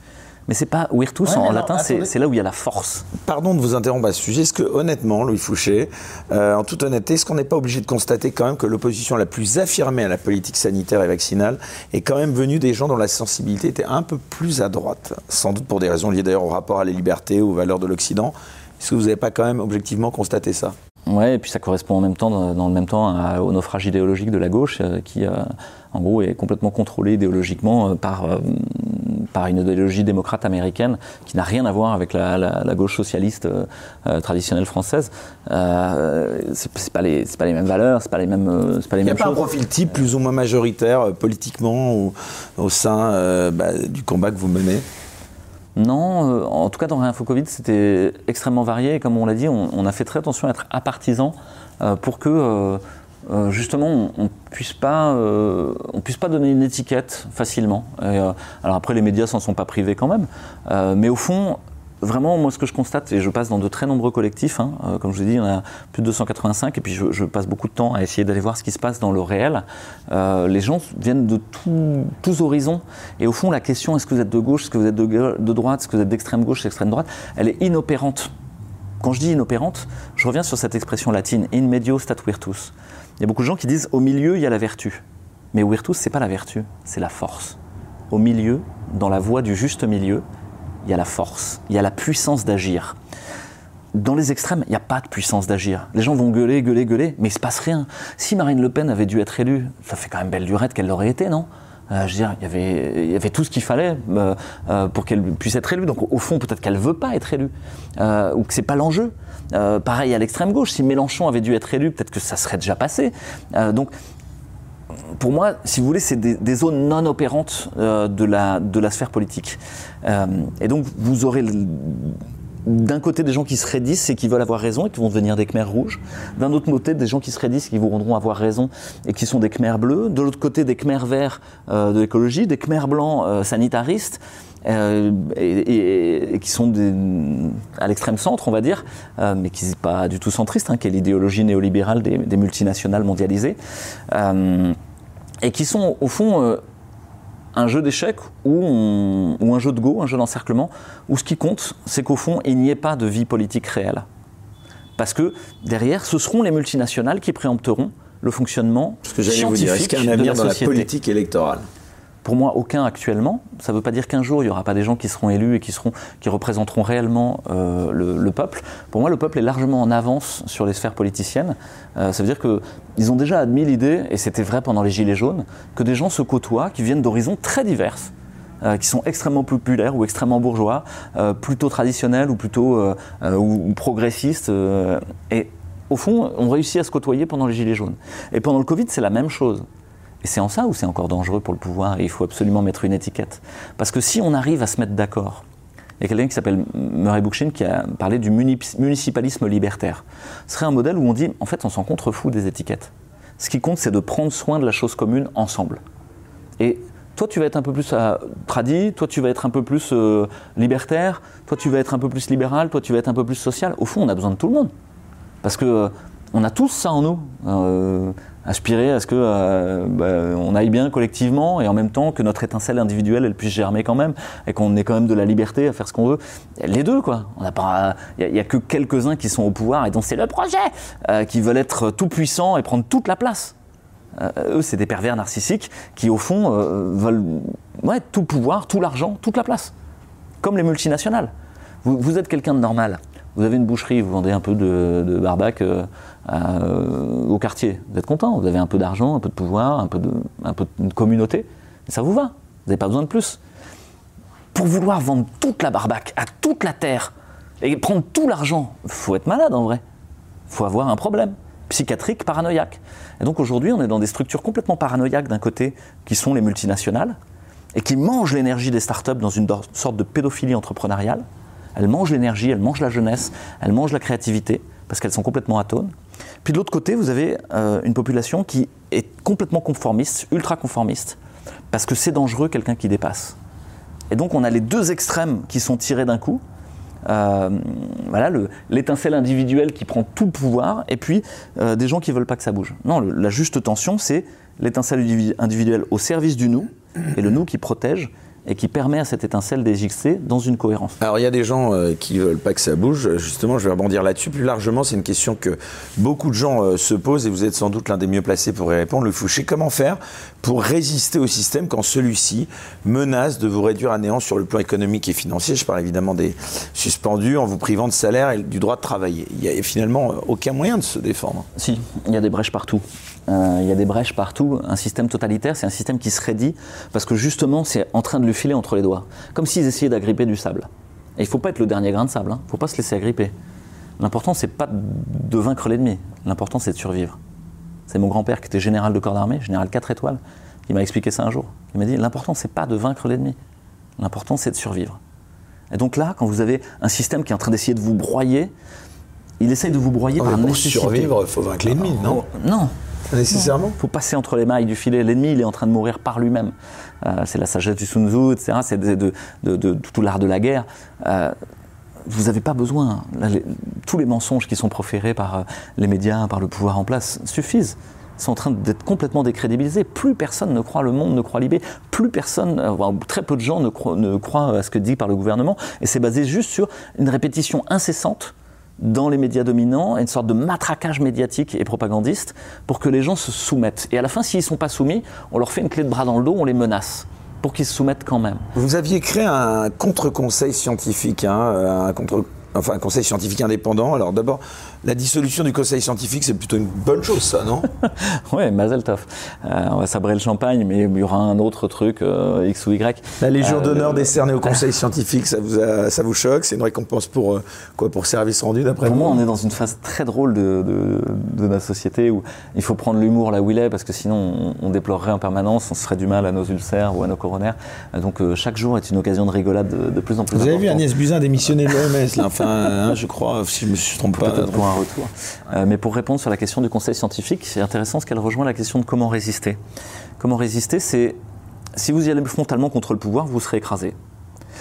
Mais c'est pas virtus en latin, c'est là où il y a la force. Pardon de vous interrompre à ce sujet. Est-ce que, honnêtement, Louis Fouché, euh, en toute honnêteté, est-ce qu'on n'est pas obligé de constater quand même que l'opposition la plus affirmée à la politique sanitaire et vaccinale est quand même venue des gens dont la sensibilité était un peu plus à droite? Sans doute pour des raisons liées d'ailleurs au rapport à la liberté, aux valeurs de l'Occident. Est-ce que vous n'avez pas quand même objectivement constaté ça? Ouais, et puis ça correspond en même temps, dans le même temps au naufrage idéologique de la gauche, euh, qui, euh, en gros, est complètement contrôlé idéologiquement par par une idéologie démocrate américaine qui n'a rien à voir avec la, gauche socialiste euh, euh, traditionnelle française. Euh, c'est pas les pas les mêmes valeurs, c'est pas les mêmes euh, pas les Il mêmes a pas un profil type plus ou moins majoritaire politiquement ou, au sein bah, du combat que vous menez? Non, en tout cas dans Réinfo Covid, c'était extrêmement varié. Comme on l'a dit, on, a fait très attention à être apartisan pour que euh, justement, on ne puisse, pas, euh, donner une étiquette facilement. Euh, alors après, les médias s'en sont pas privés quand même. mais au fond, vraiment, moi, ce que je constate, et je passe dans de très nombreux collectifs, hein, comme je vous ai dit, en a plus de 285, et puis je, passe beaucoup de temps à essayer d'aller voir ce qui se passe dans le réel. les gens viennent de tous horizons, et au fond, la question est-ce que vous êtes de gauche, est-ce que vous êtes de, de droite, est-ce que vous êtes d'extrême gauche, d'extrême droite, elle est inopérante. Quand je dis inopérante, je reviens sur cette expression latine, in medio stat virtus. Il y a beaucoup de gens qui disent au milieu, il y a la vertu. Mais virtus, c'est pas la vertu, c'est la force. Au milieu, dans la voie du juste milieu, il y a la force, il y a la puissance d'agir. Dans les extrêmes, il n'y a pas de puissance d'agir. Les gens vont gueuler, gueuler, gueuler, mais il ne se passe rien. Si Marine Le Pen avait dû être élue, ça fait quand même belle durée qu'elle l'aurait été, non? Euh, je veux dire, il y avait, avait tout ce qu'il fallait euh, euh, pour qu'elle puisse être élue. Donc au fond, peut-être qu'elle ne veut pas être élue, ou que c'est pas l'enjeu. pareil à l'extrême gauche, si Mélenchon avait dû être élu, peut-être que ça serait déjà passé. donc pour moi, si vous voulez, c'est des, zones non opérantes de, la, de la sphère politique. et donc vous aurez d'un côté des gens qui se raidissent et qui veulent avoir raison et qui vont devenir des Khmers rouges, d'un autre côté des gens qui se raidissent et qui voudront avoir raison et qui sont des Khmers bleus, de l'autre côté des Khmers verts euh, de l'écologie, des Khmers blancs euh, sanitaristes, euh, et, qui sont à l'extrême centre, on va dire, mais qui n'est pas du tout centriste, hein, qui est l'idéologie néolibérale des, multinationales mondialisées, et qui sont au fond un jeu d'échecs ou, ou un jeu de go, un jeu d'encerclement, où ce qui compte, c'est qu'au fond, il n'y ait pas de vie politique réelle. Parce que derrière, ce seront les multinationales qui préempteront le fonctionnement Ce que j'allais vous dire, est-ce qu'il y a un de avenir dans la politique électorale? Pour moi, aucun actuellement. Ça ne veut pas dire qu'un jour, il n'y aura pas des gens qui seront élus et qui, seront, qui représenteront réellement euh, le, le peuple. Pour moi, le peuple est largement en avance sur les sphères politiciennes. Euh, ça veut dire qu'ils ont déjà admis l'idée, et c'était vrai pendant les Gilets jaunes, que des gens se côtoient qui viennent d'horizons très diverses. euh, qui sont extrêmement populaires ou extrêmement bourgeois, plutôt traditionnels ou plutôt ou, progressistes. et au fond, on réussit à se côtoyer pendant les Gilets jaunes. Et pendant le Covid, c'est la même chose. Et c'est en ça où c'est encore dangereux pour le pouvoir et il faut absolument mettre une étiquette. Parce que si on arrive à se mettre d'accord, il y a quelqu'un qui s'appelle Murray Bookchin qui a parlé du muni- municipalisme libertaire. Ce serait un modèle où on dit, en fait, on s'en contrefout des étiquettes. Ce qui compte, c'est de prendre soin de la chose commune ensemble. Et toi, tu vas être un peu plus euh, tradi, toi, tu vas être un peu plus euh, libertaire, toi, tu vas être un peu plus libéral, toi, tu vas être un peu plus social. Au fond, on a besoin de tout le monde. Parce que euh, on a tous ça en nous. Euh, aspirer à ce que euh, bah, on aille bien collectivement et en même temps que notre étincelle individuelle elle puisse germer quand même et qu'on ait quand même de la liberté à faire ce qu'on veut. Les deux quoi. Il n'y a, que quelques uns qui sont au pouvoir et donc c'est le projet euh, qui veulent être tout puissants et prendre toute la place. Euh, eux, c'est des pervers narcissiques qui, au fond, veulent tout pouvoir, tout l'argent, toute la place. Comme les multinationales. Vous êtes quelqu'un de normal. Vous avez une boucherie, vous vendez un peu de, de barbac euh, euh, au quartier. Vous êtes content, vous avez un peu d'argent, un peu de pouvoir, un peu de, communauté. Ça vous va. Vous n'avez pas besoin de plus. Pour vouloir vendre toute la barbac à toute la terre et prendre tout l'argent, faut être malade en vrai. faut avoir un problème psychiatrique, paranoïaque. Et donc aujourd'hui, on est dans des structures complètement paranoïaques d'un côté, qui sont les multinationales, et qui mangent l'énergie des startups dans une sorte de pédophilie entrepreneuriale. Elles mangent l'énergie, elles mangent la jeunesse, elles mangent la créativité, parce qu'elles sont complètement atones. Puis de l'autre côté, vous avez euh, une population qui est complètement conformiste, ultra conformiste, parce que c'est dangereux quelqu'un qui dépasse. Et donc on a les deux extrêmes qui sont tirés d'un coup. Euh, voilà, le- l'étincelle individuelle qui prend tout le pouvoir, et puis euh, des gens qui veulent pas que ça bouge. Non, la juste tension, c'est l'étincelle individu- individuelle au service du nous, et le nous qui protège et qui permet à cette étincelle d'exister dans une cohérence. Alors il y a des gens euh, qui veulent pas que ça bouge. Justement, je vais rebondir là-dessus. Plus largement, c'est une question que beaucoup de gens euh, se posent et vous êtes sans doute l'un des mieux placés pour y répondre. Le Fouché, comment faire pour résister au système quand celui-ci menace de vous réduire à néant sur le plan économique et financier? Je parle évidemment des suspendus en vous privant de salaire et du droit de travailler. Il y a finalement euh, aucun moyen de se défendre. Si, il y a des brèches partout. Euh, il y a des brèches partout. Un système totalitaire, c'est un système qui se raidit parce que justement, c'est en train de lui filer entre les doigts. Comme s'ils essayaient d'agripper du sable. Et il ne faut pas être le dernier grain de sable. Il ne faut pas se laisser agripper. L'important, c'est pas de vaincre l'ennemi. L'important, c'est de survivre. C'est mon grand-père qui était général de corps d'armée, général 4 étoiles, qui m'a expliqué ça un jour. Il m'a dit l'important, c'est pas de vaincre l'ennemi. L'important, c'est de survivre. Et donc là, quand vous avez un système qui est en train d'essayer de vous broyer, il essaye de vous broyer par pour nécessité. survivre, il faut vaincre l'ennemi, non? Non, Il faut passer entre les mailles du filet. L'ennemi, il est en train de mourir par lui-même. Euh, c'est la sagesse du Sun Tzu, etc. C'est tout l'art de la guerre. Euh, vous n'avez pas besoin. Tous les mensonges qui sont proférés par euh, les médias, par le pouvoir en place, suffisent. Ils sont en train d'être complètement décrédibilisés. Plus personne ne croit le monde, ne croit l'IB. Plus personne, enfin, très peu de gens ne croient, ne croient à ce que dit par le gouvernement. Et c'est basé juste sur une répétition incessante dans les médias dominants, une sorte de matraquage médiatique et propagandiste pour que les gens se soumettent. Et à la fin, s'ils ne sont pas soumis, on leur fait une clé de bras dans le dos, on les menace pour qu'ils se soumettent quand même. Vous aviez créé un contre-conseil scientifique, hein, euh, un enfin un conseil scientifique indépendant. Alors d'abord, la dissolution du conseil scientifique, c'est plutôt une bonne chose, ça, non Ouais, Mazel Tov. Euh, on va sabrer le champagne, mais il y aura un autre truc, euh, X ou Y. La Légion Euh, d'honneur décernée au conseil scientifique, ça vous, a- ça vous choque? C'est une récompense pour euh, quoi Pour service rendu, d'après Pour vous? moi, on est dans une phase très drôle de, de, de notre société où il faut prendre l'humour là où il est parce que sinon on, on déplorerait en permanence, on se ferait du mal à nos ulcères ou à nos coronaires. Donc chaque jour est une occasion de rigolade de, de plus en plus Vous avez vu. Agnès Buzyn démissionner de l'OMS, là, enfin, hein, je crois, si je me suis trompe pas. Peut-être pour un Euh, mais pour répondre sur la question du conseil scientifique, c'est intéressant ce qu'elle rejoint la question de comment résister. Comment résister, c'est si vous y allez frontalement contre le pouvoir, vous serez écrasé.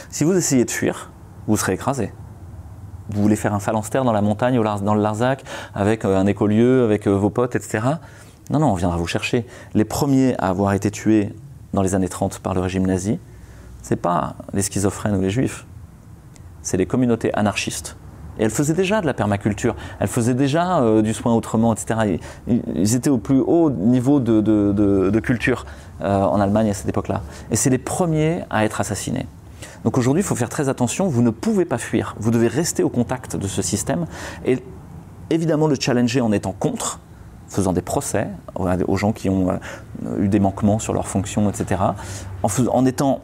Si vous essayez de fuir, vous serez écrasé. Vous voulez faire un phalanstère dans la montagne, Lar- dans le Larzac, avec euh, un écolieu, avec euh, vos potes, etc. Non, non, on viendra vous chercher. Les premiers à avoir été tués dans les années 30 par le régime nazi, c'est pas les schizophrènes ou les juifs, c'est les communautés anarchistes. Et elles faisaient déjà de la permaculture, elles faisaient déjà euh, du soin autrement, etc. Ils, étaient au plus haut niveau de, culture euh, en Allemagne à cette époque-là. Et c'est les premiers à être assassinés. Donc aujourd'hui, il faut faire très attention, vous ne pouvez pas fuir, vous devez rester au contact de ce système et évidemment le challenger en étant contre, faisant des procès aux gens qui ont euh, eu des manquements sur leurs fonctions, etc. En étant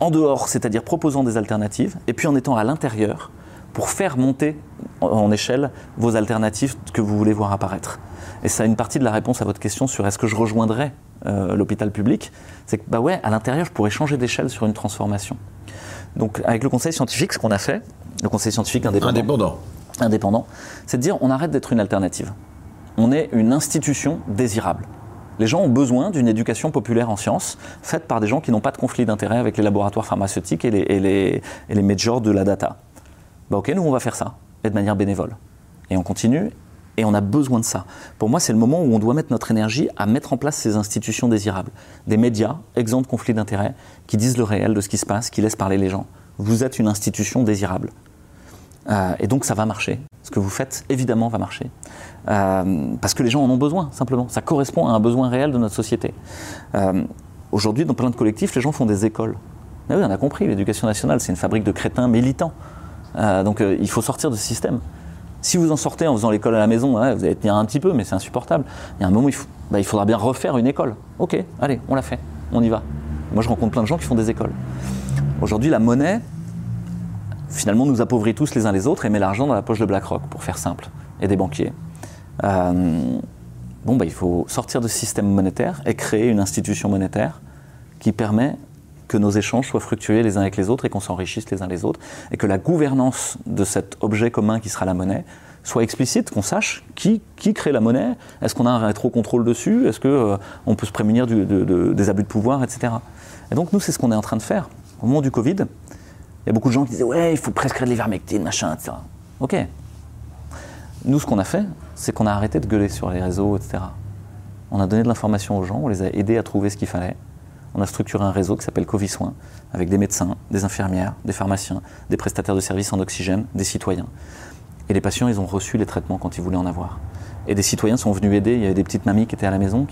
en dehors, c'est-à-dire proposant des alternatives, et puis en étant à l'intérieur pour faire monter en échelle vos alternatives que vous voulez voir apparaître. Et ça, une partie de la réponse à votre question sur est-ce que je rejoindrais euh, l'hôpital public, c'est que bah ouais, à l'intérieur, je pourrais changer d'échelle sur une transformation. Donc avec le conseil scientifique, ce qu'on a fait, le conseil scientifique indépendant, indépendant, indépendant c'est de dire on arrête d'être une alternative. On est une institution désirable. Les gens ont besoin d'une éducation populaire en sciences, faite par des gens qui n'ont pas de conflit d'intérêt avec les laboratoires pharmaceutiques et les, et les, et les majors de la data. Bah ok, nous on va faire ça, et de manière bénévole. Et on continue, et on a besoin de ça. Pour moi, c'est le moment où on doit mettre notre énergie à mettre en place ces institutions désirables. Des médias, exempts de conflit d'intérêt, qui disent le réel de ce qui se passe, qui laissent parler les gens. Vous êtes une institution désirable. Euh, et donc ça va marcher. Ce que vous faites, évidemment, va marcher. Euh, parce que les gens en ont besoin, simplement. Ça correspond à un besoin réel de notre société. Euh, aujourd'hui, dans plein de collectifs, les gens font des écoles. Mais oui, on a compris, l'éducation nationale, c'est une fabrique de crétins militants. Donc il faut sortir de ce système. Si vous en sortez en faisant l'école à la maison, vous allez tenir un petit peu, mais c'est insupportable. Il y a un moment, il, bah, il faudra bien refaire une école. Ok, allez, on l'a fait, on y va. Moi, je rencontre plein de gens qui font des écoles. Aujourd'hui, la monnaie, finalement, nous appauvrit tous les uns les autres et met l'argent dans la poche de BlackRock, pour faire simple, et des banquiers. Euh, bon, bah, il faut sortir de ce système monétaire et créer une institution monétaire qui permet que nos échanges soient fructueux les uns avec les autres et qu'on s'enrichisse les uns les autres, et que la gouvernance de cet objet commun qui sera la monnaie soit explicite, qu'on sache qui, qui crée la monnaie, est-ce qu'on a un rétro-contrôle dessus, est-ce qu'on euh, on peut se prémunir des abus de pouvoir, etc. Et donc nous, c'est ce qu'on est en train de faire. Au moment du Covid, il y a beaucoup de gens qui disaient Ouais, il faut prescrire de l'ivermectine, machin, etc. Ok. Nous, ce qu'on a fait, c'est qu'on a arrêté de gueuler sur les réseaux, etc. On a donné de l'information aux gens, on les a aidés à trouver ce qu'il fallait. On a structuré un réseau qui s'appelle Covid Soins, avec des médecins, des infirmières, des pharmaciens, des prestataires de services en oxygène, des citoyens. Et les patients, ils ont reçu les traitements quand ils voulaient en avoir. Et des citoyens sont venus aider. Il y avait des petites mamies qui étaient à la maison,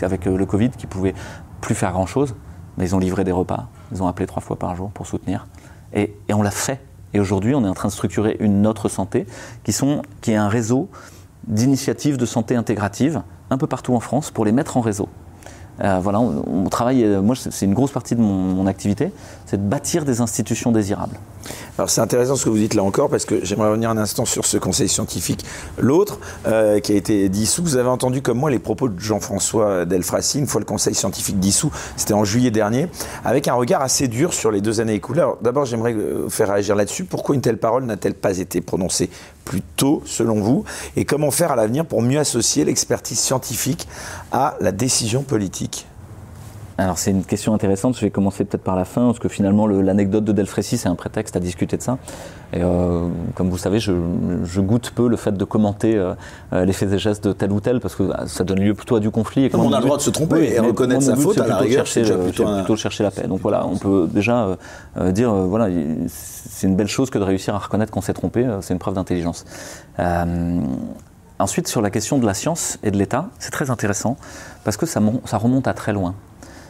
avec euh, le Covid, qui pouvaient plus faire grand-chose. Mais ils ont livré des repas. Ils ont appelé trois fois par jour pour soutenir. Et, on l'a fait. Et aujourd'hui, on est en train de structurer une autre santé qui est un réseau d'initiatives de santé intégrative un peu partout en France pour les mettre en réseau. Euh, voilà, on, travaille, euh, moi c'est une grosse partie de mon, activité, c'est de bâtir des institutions désirables. Alors c'est intéressant ce que vous dites là encore, parce que j'aimerais revenir un instant sur ce conseil scientifique. L'autre, euh, qui a été dissous, vous avez entendu comme moi les propos de Jean-François Delfracy, une fois le conseil scientifique dissous, c'était en juillet dernier, avec un regard assez dur sur les deux années écoulées. Alors d'abord j'aimerais faire réagir là-dessus, pourquoi une telle parole n'a-t-elle pas été prononcée plus tôt, selon vous, et comment faire à l'avenir pour mieux associer l'expertise scientifique à la décision politique? Alors c'est une question intéressante, je vais commencer peut-être par la fin, parce que finalement l'anecdote de Delfrécy c'est un prétexte à discuter de ça. Et euh, comme vous savez, je, goûte peu le fait de commenter euh, euh, les faits et gestes de tel ou tel, parce que ça donne lieu plutôt à du conflit. Et on a le droit de se tromper et reconnaître sa faute à la rigueur. C'est plutôt, plutôt, chercher la paix. Donc voilà, on peut déjà dire, voilà, c'est une belle chose que de réussir à reconnaître qu'on s'est trompé, c'est une preuve d'intelligence. ensuite, sur la question de la science et de l'État, c'est très intéressant, parce que ça, ça remonte à très loin.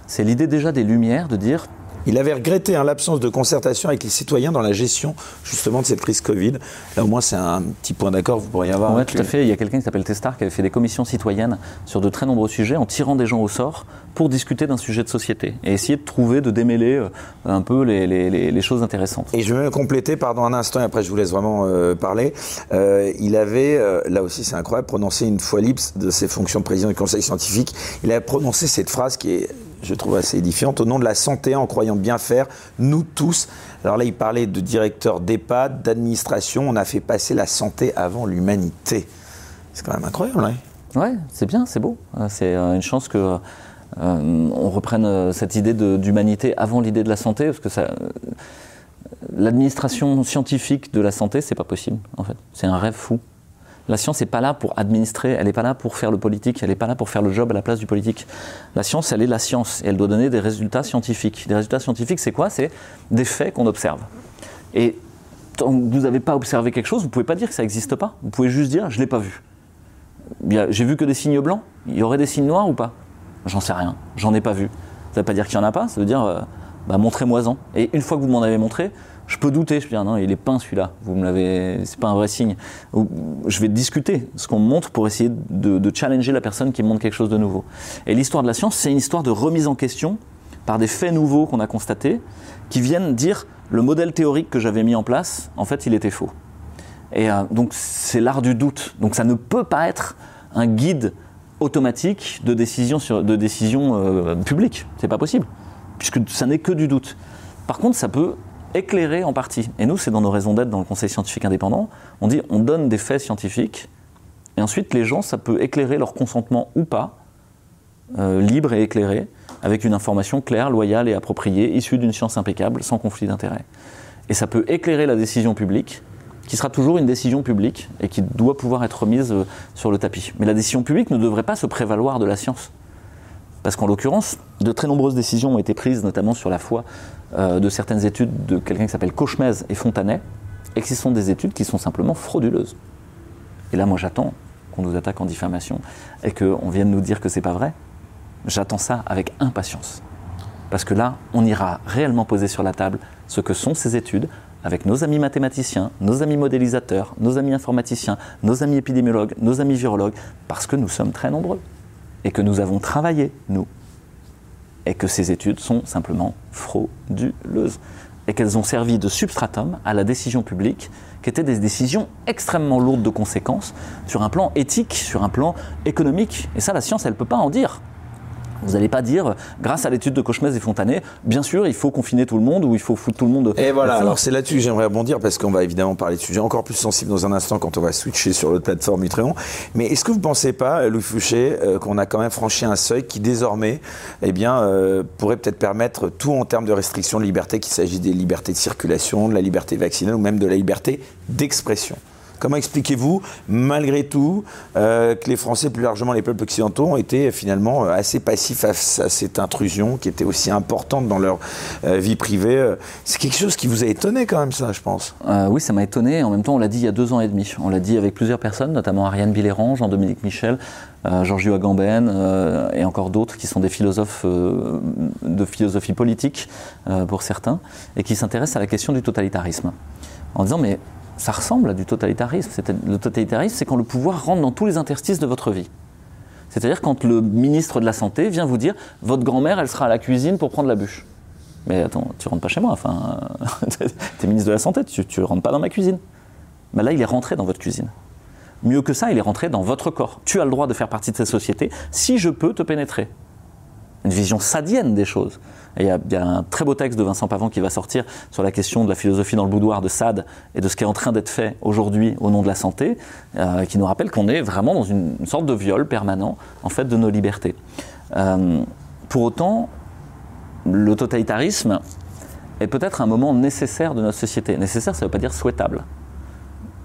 C'est l'idée déjà des Lumières de dire il avait regretté hein, l'absence de concertation avec les citoyens dans la gestion justement de cette crise Covid. Là au moins c'est un petit point d'accord vous pourriez avoir. Oui tout à fait. Il y a quelqu'un qui s'appelle Testar qui avait fait des commissions citoyennes sur de très nombreux sujets en tirant des gens au sort pour discuter d'un sujet de société et essayer de trouver, de démêler euh, un peu les, choses intéressantes. Et je vais me compléter, pardon un instant et après je vous laisse vraiment euh, parler. Euh, il avait, là aussi c'est incroyable, prononcé une fois libre de ses fonctions de président du conseil scientifique. Il a prononcé cette phrase qui est je trouve assez édifiante, au nom de la santé, en croyant bien faire, nous tous. Alors là, il parlait de directeur d'EHPAD, d'administration, on a fait passer la santé avant l'humanité. C'est quand même incroyable, hein Ouais, c'est bien, c'est beau. Euh, c'est euh, une chance que euh, on reprenne cette idée d'humanité avant l'idée de la santé, parce que l'administration scientifique de la santé, c'est pas possible, en fait. C'est un rêve fou. La science n'est pas là pour administrer, elle n'est pas là pour faire le politique, elle n'est pas là pour faire le job à la place du politique. La science, elle est la science et elle doit donner des résultats scientifiques. Des résultats scientifiques, c'est quoi? C'est des faits qu'on observe. Et tant que vous n'avez pas observé quelque chose, vous ne pouvez pas dire que ça n'existe pas. Vous pouvez juste dire, je ne l'ai pas vu. J'ai vu que des signes blancs. Il y aurait des signes noirs ou pas? J'en sais rien. J'en ai pas vu. Ça ne veut pas dire qu'il n'y en a pas, ça veut dire, euh, bah, montrez-moi-en. Et une fois que vous m'en avez montré, je peux douter, je peux dire non, il est peint celui-là, vous me l'avez, c'est pas un vrai signe. Je vais discuter ce qu'on me montre pour essayer de, challenger la personne qui montre quelque chose de nouveau. Et l'histoire de la science, c'est une histoire de remise en question par des faits nouveaux qu'on a constatés, qui viennent dire le modèle théorique que j'avais mis en place, en fait, il était faux. Et euh, donc c'est l'art du doute. Donc ça ne peut pas être un guide automatique de décision sur de décision euh, publique. C'est pas possible, puisque ça n'est que du doute. Par contre, ça peut éclairer en partie. Et nous, c'est dans nos raisons d'être dans le Conseil scientifique indépendant. On dit on donne des faits scientifiques, et ensuite les gens, ça peut éclairer leur consentement ou pas, euh, libre et éclairé, avec une information claire, loyale et appropriée, issue d'une science impeccable, sans conflit d'intérêt. Et ça peut éclairer la décision publique, qui sera toujours une décision publique et qui doit pouvoir être remise euh, sur le tapis. Mais la décision publique ne devrait pas se prévaloir de la science. Parce qu'en l'occurrence, de très nombreuses décisions ont été prises, notamment sur la foi, euh, de certaines études de quelqu'un qui s'appelle Cauchemez et Fontanet, et qui sont des études qui sont simplement frauduleuses. Et là, moi, j'attends qu'on nous attaque en diffamation et qu'on vienne nous dire que c'est pas vrai. J'attends ça avec impatience. Parce que là, on ira réellement poser sur la table ce que sont ces études avec nos amis mathématiciens, nos amis modélisateurs, nos amis informaticiens, nos amis épidémiologues, nos amis virologues, parce que nous sommes très nombreux et que nous avons travaillé, nous, et que ces études sont simplement frauduleuses et qu'elles ont servi de substratum à la décision publique, qui étaient des décisions extrêmement lourdes de conséquences sur un plan éthique, sur un plan économique. Et ça, la science, elle ne peut pas en dire. Vous n'allez pas dire, grâce à l'étude de Cauchemez et Fontanet, bien sûr, il faut confiner tout le monde ou il faut foutre tout le monde. Et voilà, alors c'est là-dessus que j'aimerais rebondir parce qu'on va évidemment parler de sujets encore plus sensibles dans un instant quand on va switcher sur l'autre plateforme Utréon. Mais est-ce que vous ne pensez pas, Louis Fouché, euh, qu'on a quand même franchi un seuil qui désormais eh bien, euh, pourrait peut-être permettre tout en termes de restrictions de liberté, qu'il s'agisse des libertés de circulation, de la liberté vaccinale ou même de la liberté d'expression? Comment expliquez-vous, malgré tout, euh, que les Français, plus largement les peuples occidentaux, ont été finalement euh, assez passifs à, cette intrusion qui était aussi importante dans leur euh, vie privée C'est quelque chose qui vous a étonné quand même, ça, je pense. oui, ça m'a étonné. En même temps, on l'a dit il y a deux ans et demi. On l'a dit avec plusieurs personnes, notamment Ariane Billéran, Jean-Dominique Michel, Georges Agamben et encore d'autres qui sont des philosophes de philosophie politique pour certains et qui s'intéressent à la question du totalitarisme. En disant, mais ça ressemble à du totalitarisme. Le totalitarisme, c'est quand le pouvoir rentre dans tous les interstices de votre vie. C'est-à-dire quand le ministre de la Santé vient vous dire votre grand-mère, elle sera à la cuisine pour prendre la bûche. Mais attends, tu rentres pas chez moi, enfin, tu es ministre de la Santé, tu, ne rentres pas dans ma cuisine. Mais là, il est rentré dans votre cuisine. Mieux que ça, il est rentré dans votre corps. Tu as le droit de faire partie de cette société si je peux te pénétrer. Une vision sadienne des choses il y, a, un très beau texte de Vincent Pavant qui va sortir sur la question de la philosophie dans le boudoir de Sade et de ce qui est en train d'être fait aujourd'hui au nom de la santé, euh, qui nous rappelle qu'on est vraiment dans une, sorte de viol permanent en fait de nos libertés. Euh, pour autant, le totalitarisme est peut-être un moment nécessaire de notre société. Nécessaire, ça ne veut pas dire souhaitable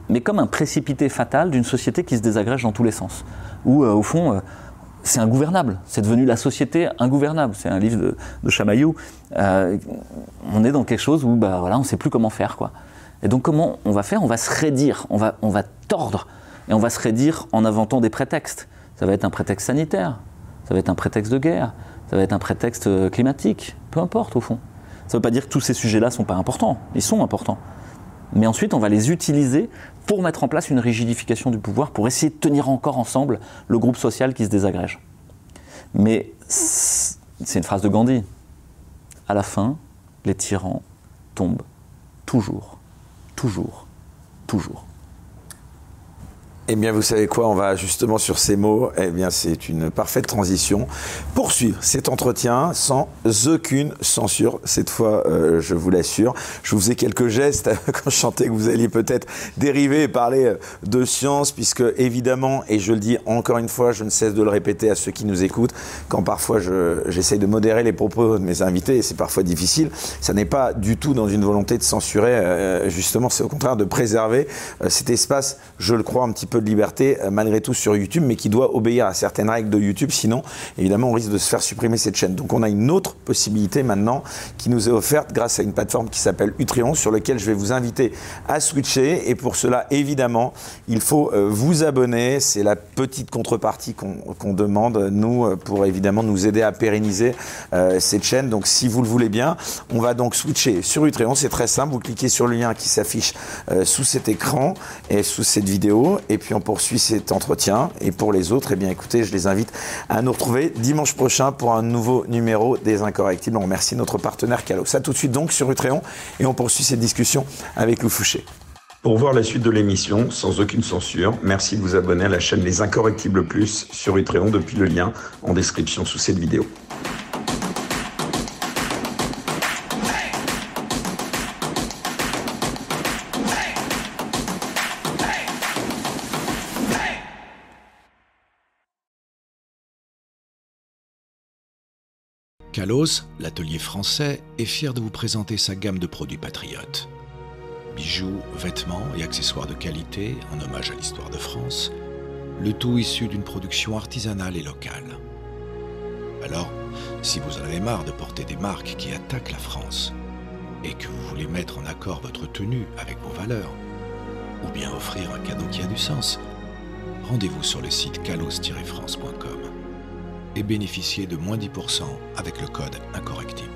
mais comme un précipité fatal d'une société qui se désagrège dans tous les sens. Où, euh, au fond, c'est ingouvernable. C'est devenu la société ingouvernable. C'est un livre de, Chamaillou. Euh, on est dans quelque chose où bah, voilà, on ne sait plus comment faire. Quoi. Et donc comment on va faire? On va se raidir, on va, on va tordre. Et on va se raidir en inventant des prétextes. Ça va être un prétexte sanitaire, ça va être un prétexte de guerre, ça va être un prétexte euh, climatique, peu importe au fond. Ça ne veut pas dire que tous ces sujets-là ne sont pas importants, ils sont importants. Mais ensuite, on va les utiliser pour mettre en place une rigidification du pouvoir, pour essayer de tenir encore ensemble le groupe social qui se désagrège. Mais c'est une phrase de Gandhi. À la fin, les tyrans tombent toujours, toujours, toujours. Eh bien, vous savez quoi On va justement sur ces mots. Eh bien, c'est une parfaite transition. Poursuivre cet entretien sans aucune censure. Cette fois, euh, je vous l'assure. Je vous faisais quelques gestes quand je chantais que vous alliez peut-être dériver et parler euh, de science, puisque évidemment, et je le dis encore une fois, je ne cesse de le répéter à ceux qui nous écoutent, quand parfois j'essaye de modérer les propos de mes invités, et c'est parfois difficile, ça n'est pas du tout dans une volonté de censurer. Euh, justement, c'est au contraire de préserver cet espace, je le crois, un petit peu de liberté euh, malgré tout sur YouTube, mais qui doit obéir à certaines règles de YouTube. Sinon, évidemment, on risque de se faire supprimer cette chaîne. Donc, on a une autre possibilité maintenant qui nous est offerte grâce à une plateforme qui s'appelle Utreon, sur lequel je vais vous inviter à switcher. Et pour cela, évidemment, il faut euh, vous abonner. C'est la petite contrepartie qu'on demande, nous, euh, pour évidemment nous aider à pérenniser cette chaîne. Donc, si vous le voulez bien, on va donc switcher sur Utreon. C'est très simple. Vous cliquez sur le lien qui s'affiche sous cet écran et sous cette vidéo. Et puis, on poursuit cet entretien. Et pour les autres, eh bien, écoutez, je les invite à nous retrouver dimanche prochain pour un nouveau numéro des Incorrectibles. On remercie notre partenaire Calo. Ça tout de suite donc sur Utréon et on poursuit cette discussion avec Lou Fouché. Pour voir la suite de l'émission sans aucune censure, merci de vous abonner à la chaîne Les Incorrectibles Plus sur Utréon depuis le lien en description sous cette vidéo. Kalos, l'atelier français, est fier de vous présenter sa gamme de produits patriotes. Bijoux, vêtements et accessoires de qualité en hommage à l'histoire de France, le tout issu d'une production artisanale et locale. Alors, si vous en avez marre de porter des marques qui attaquent la France, et que vous voulez mettre en accord votre tenue avec vos valeurs, ou bien offrir un cadeau qui a du sens, rendez-vous sur le site kalos-france.com et bénéficiez de moins 10% avec le code incorrectible.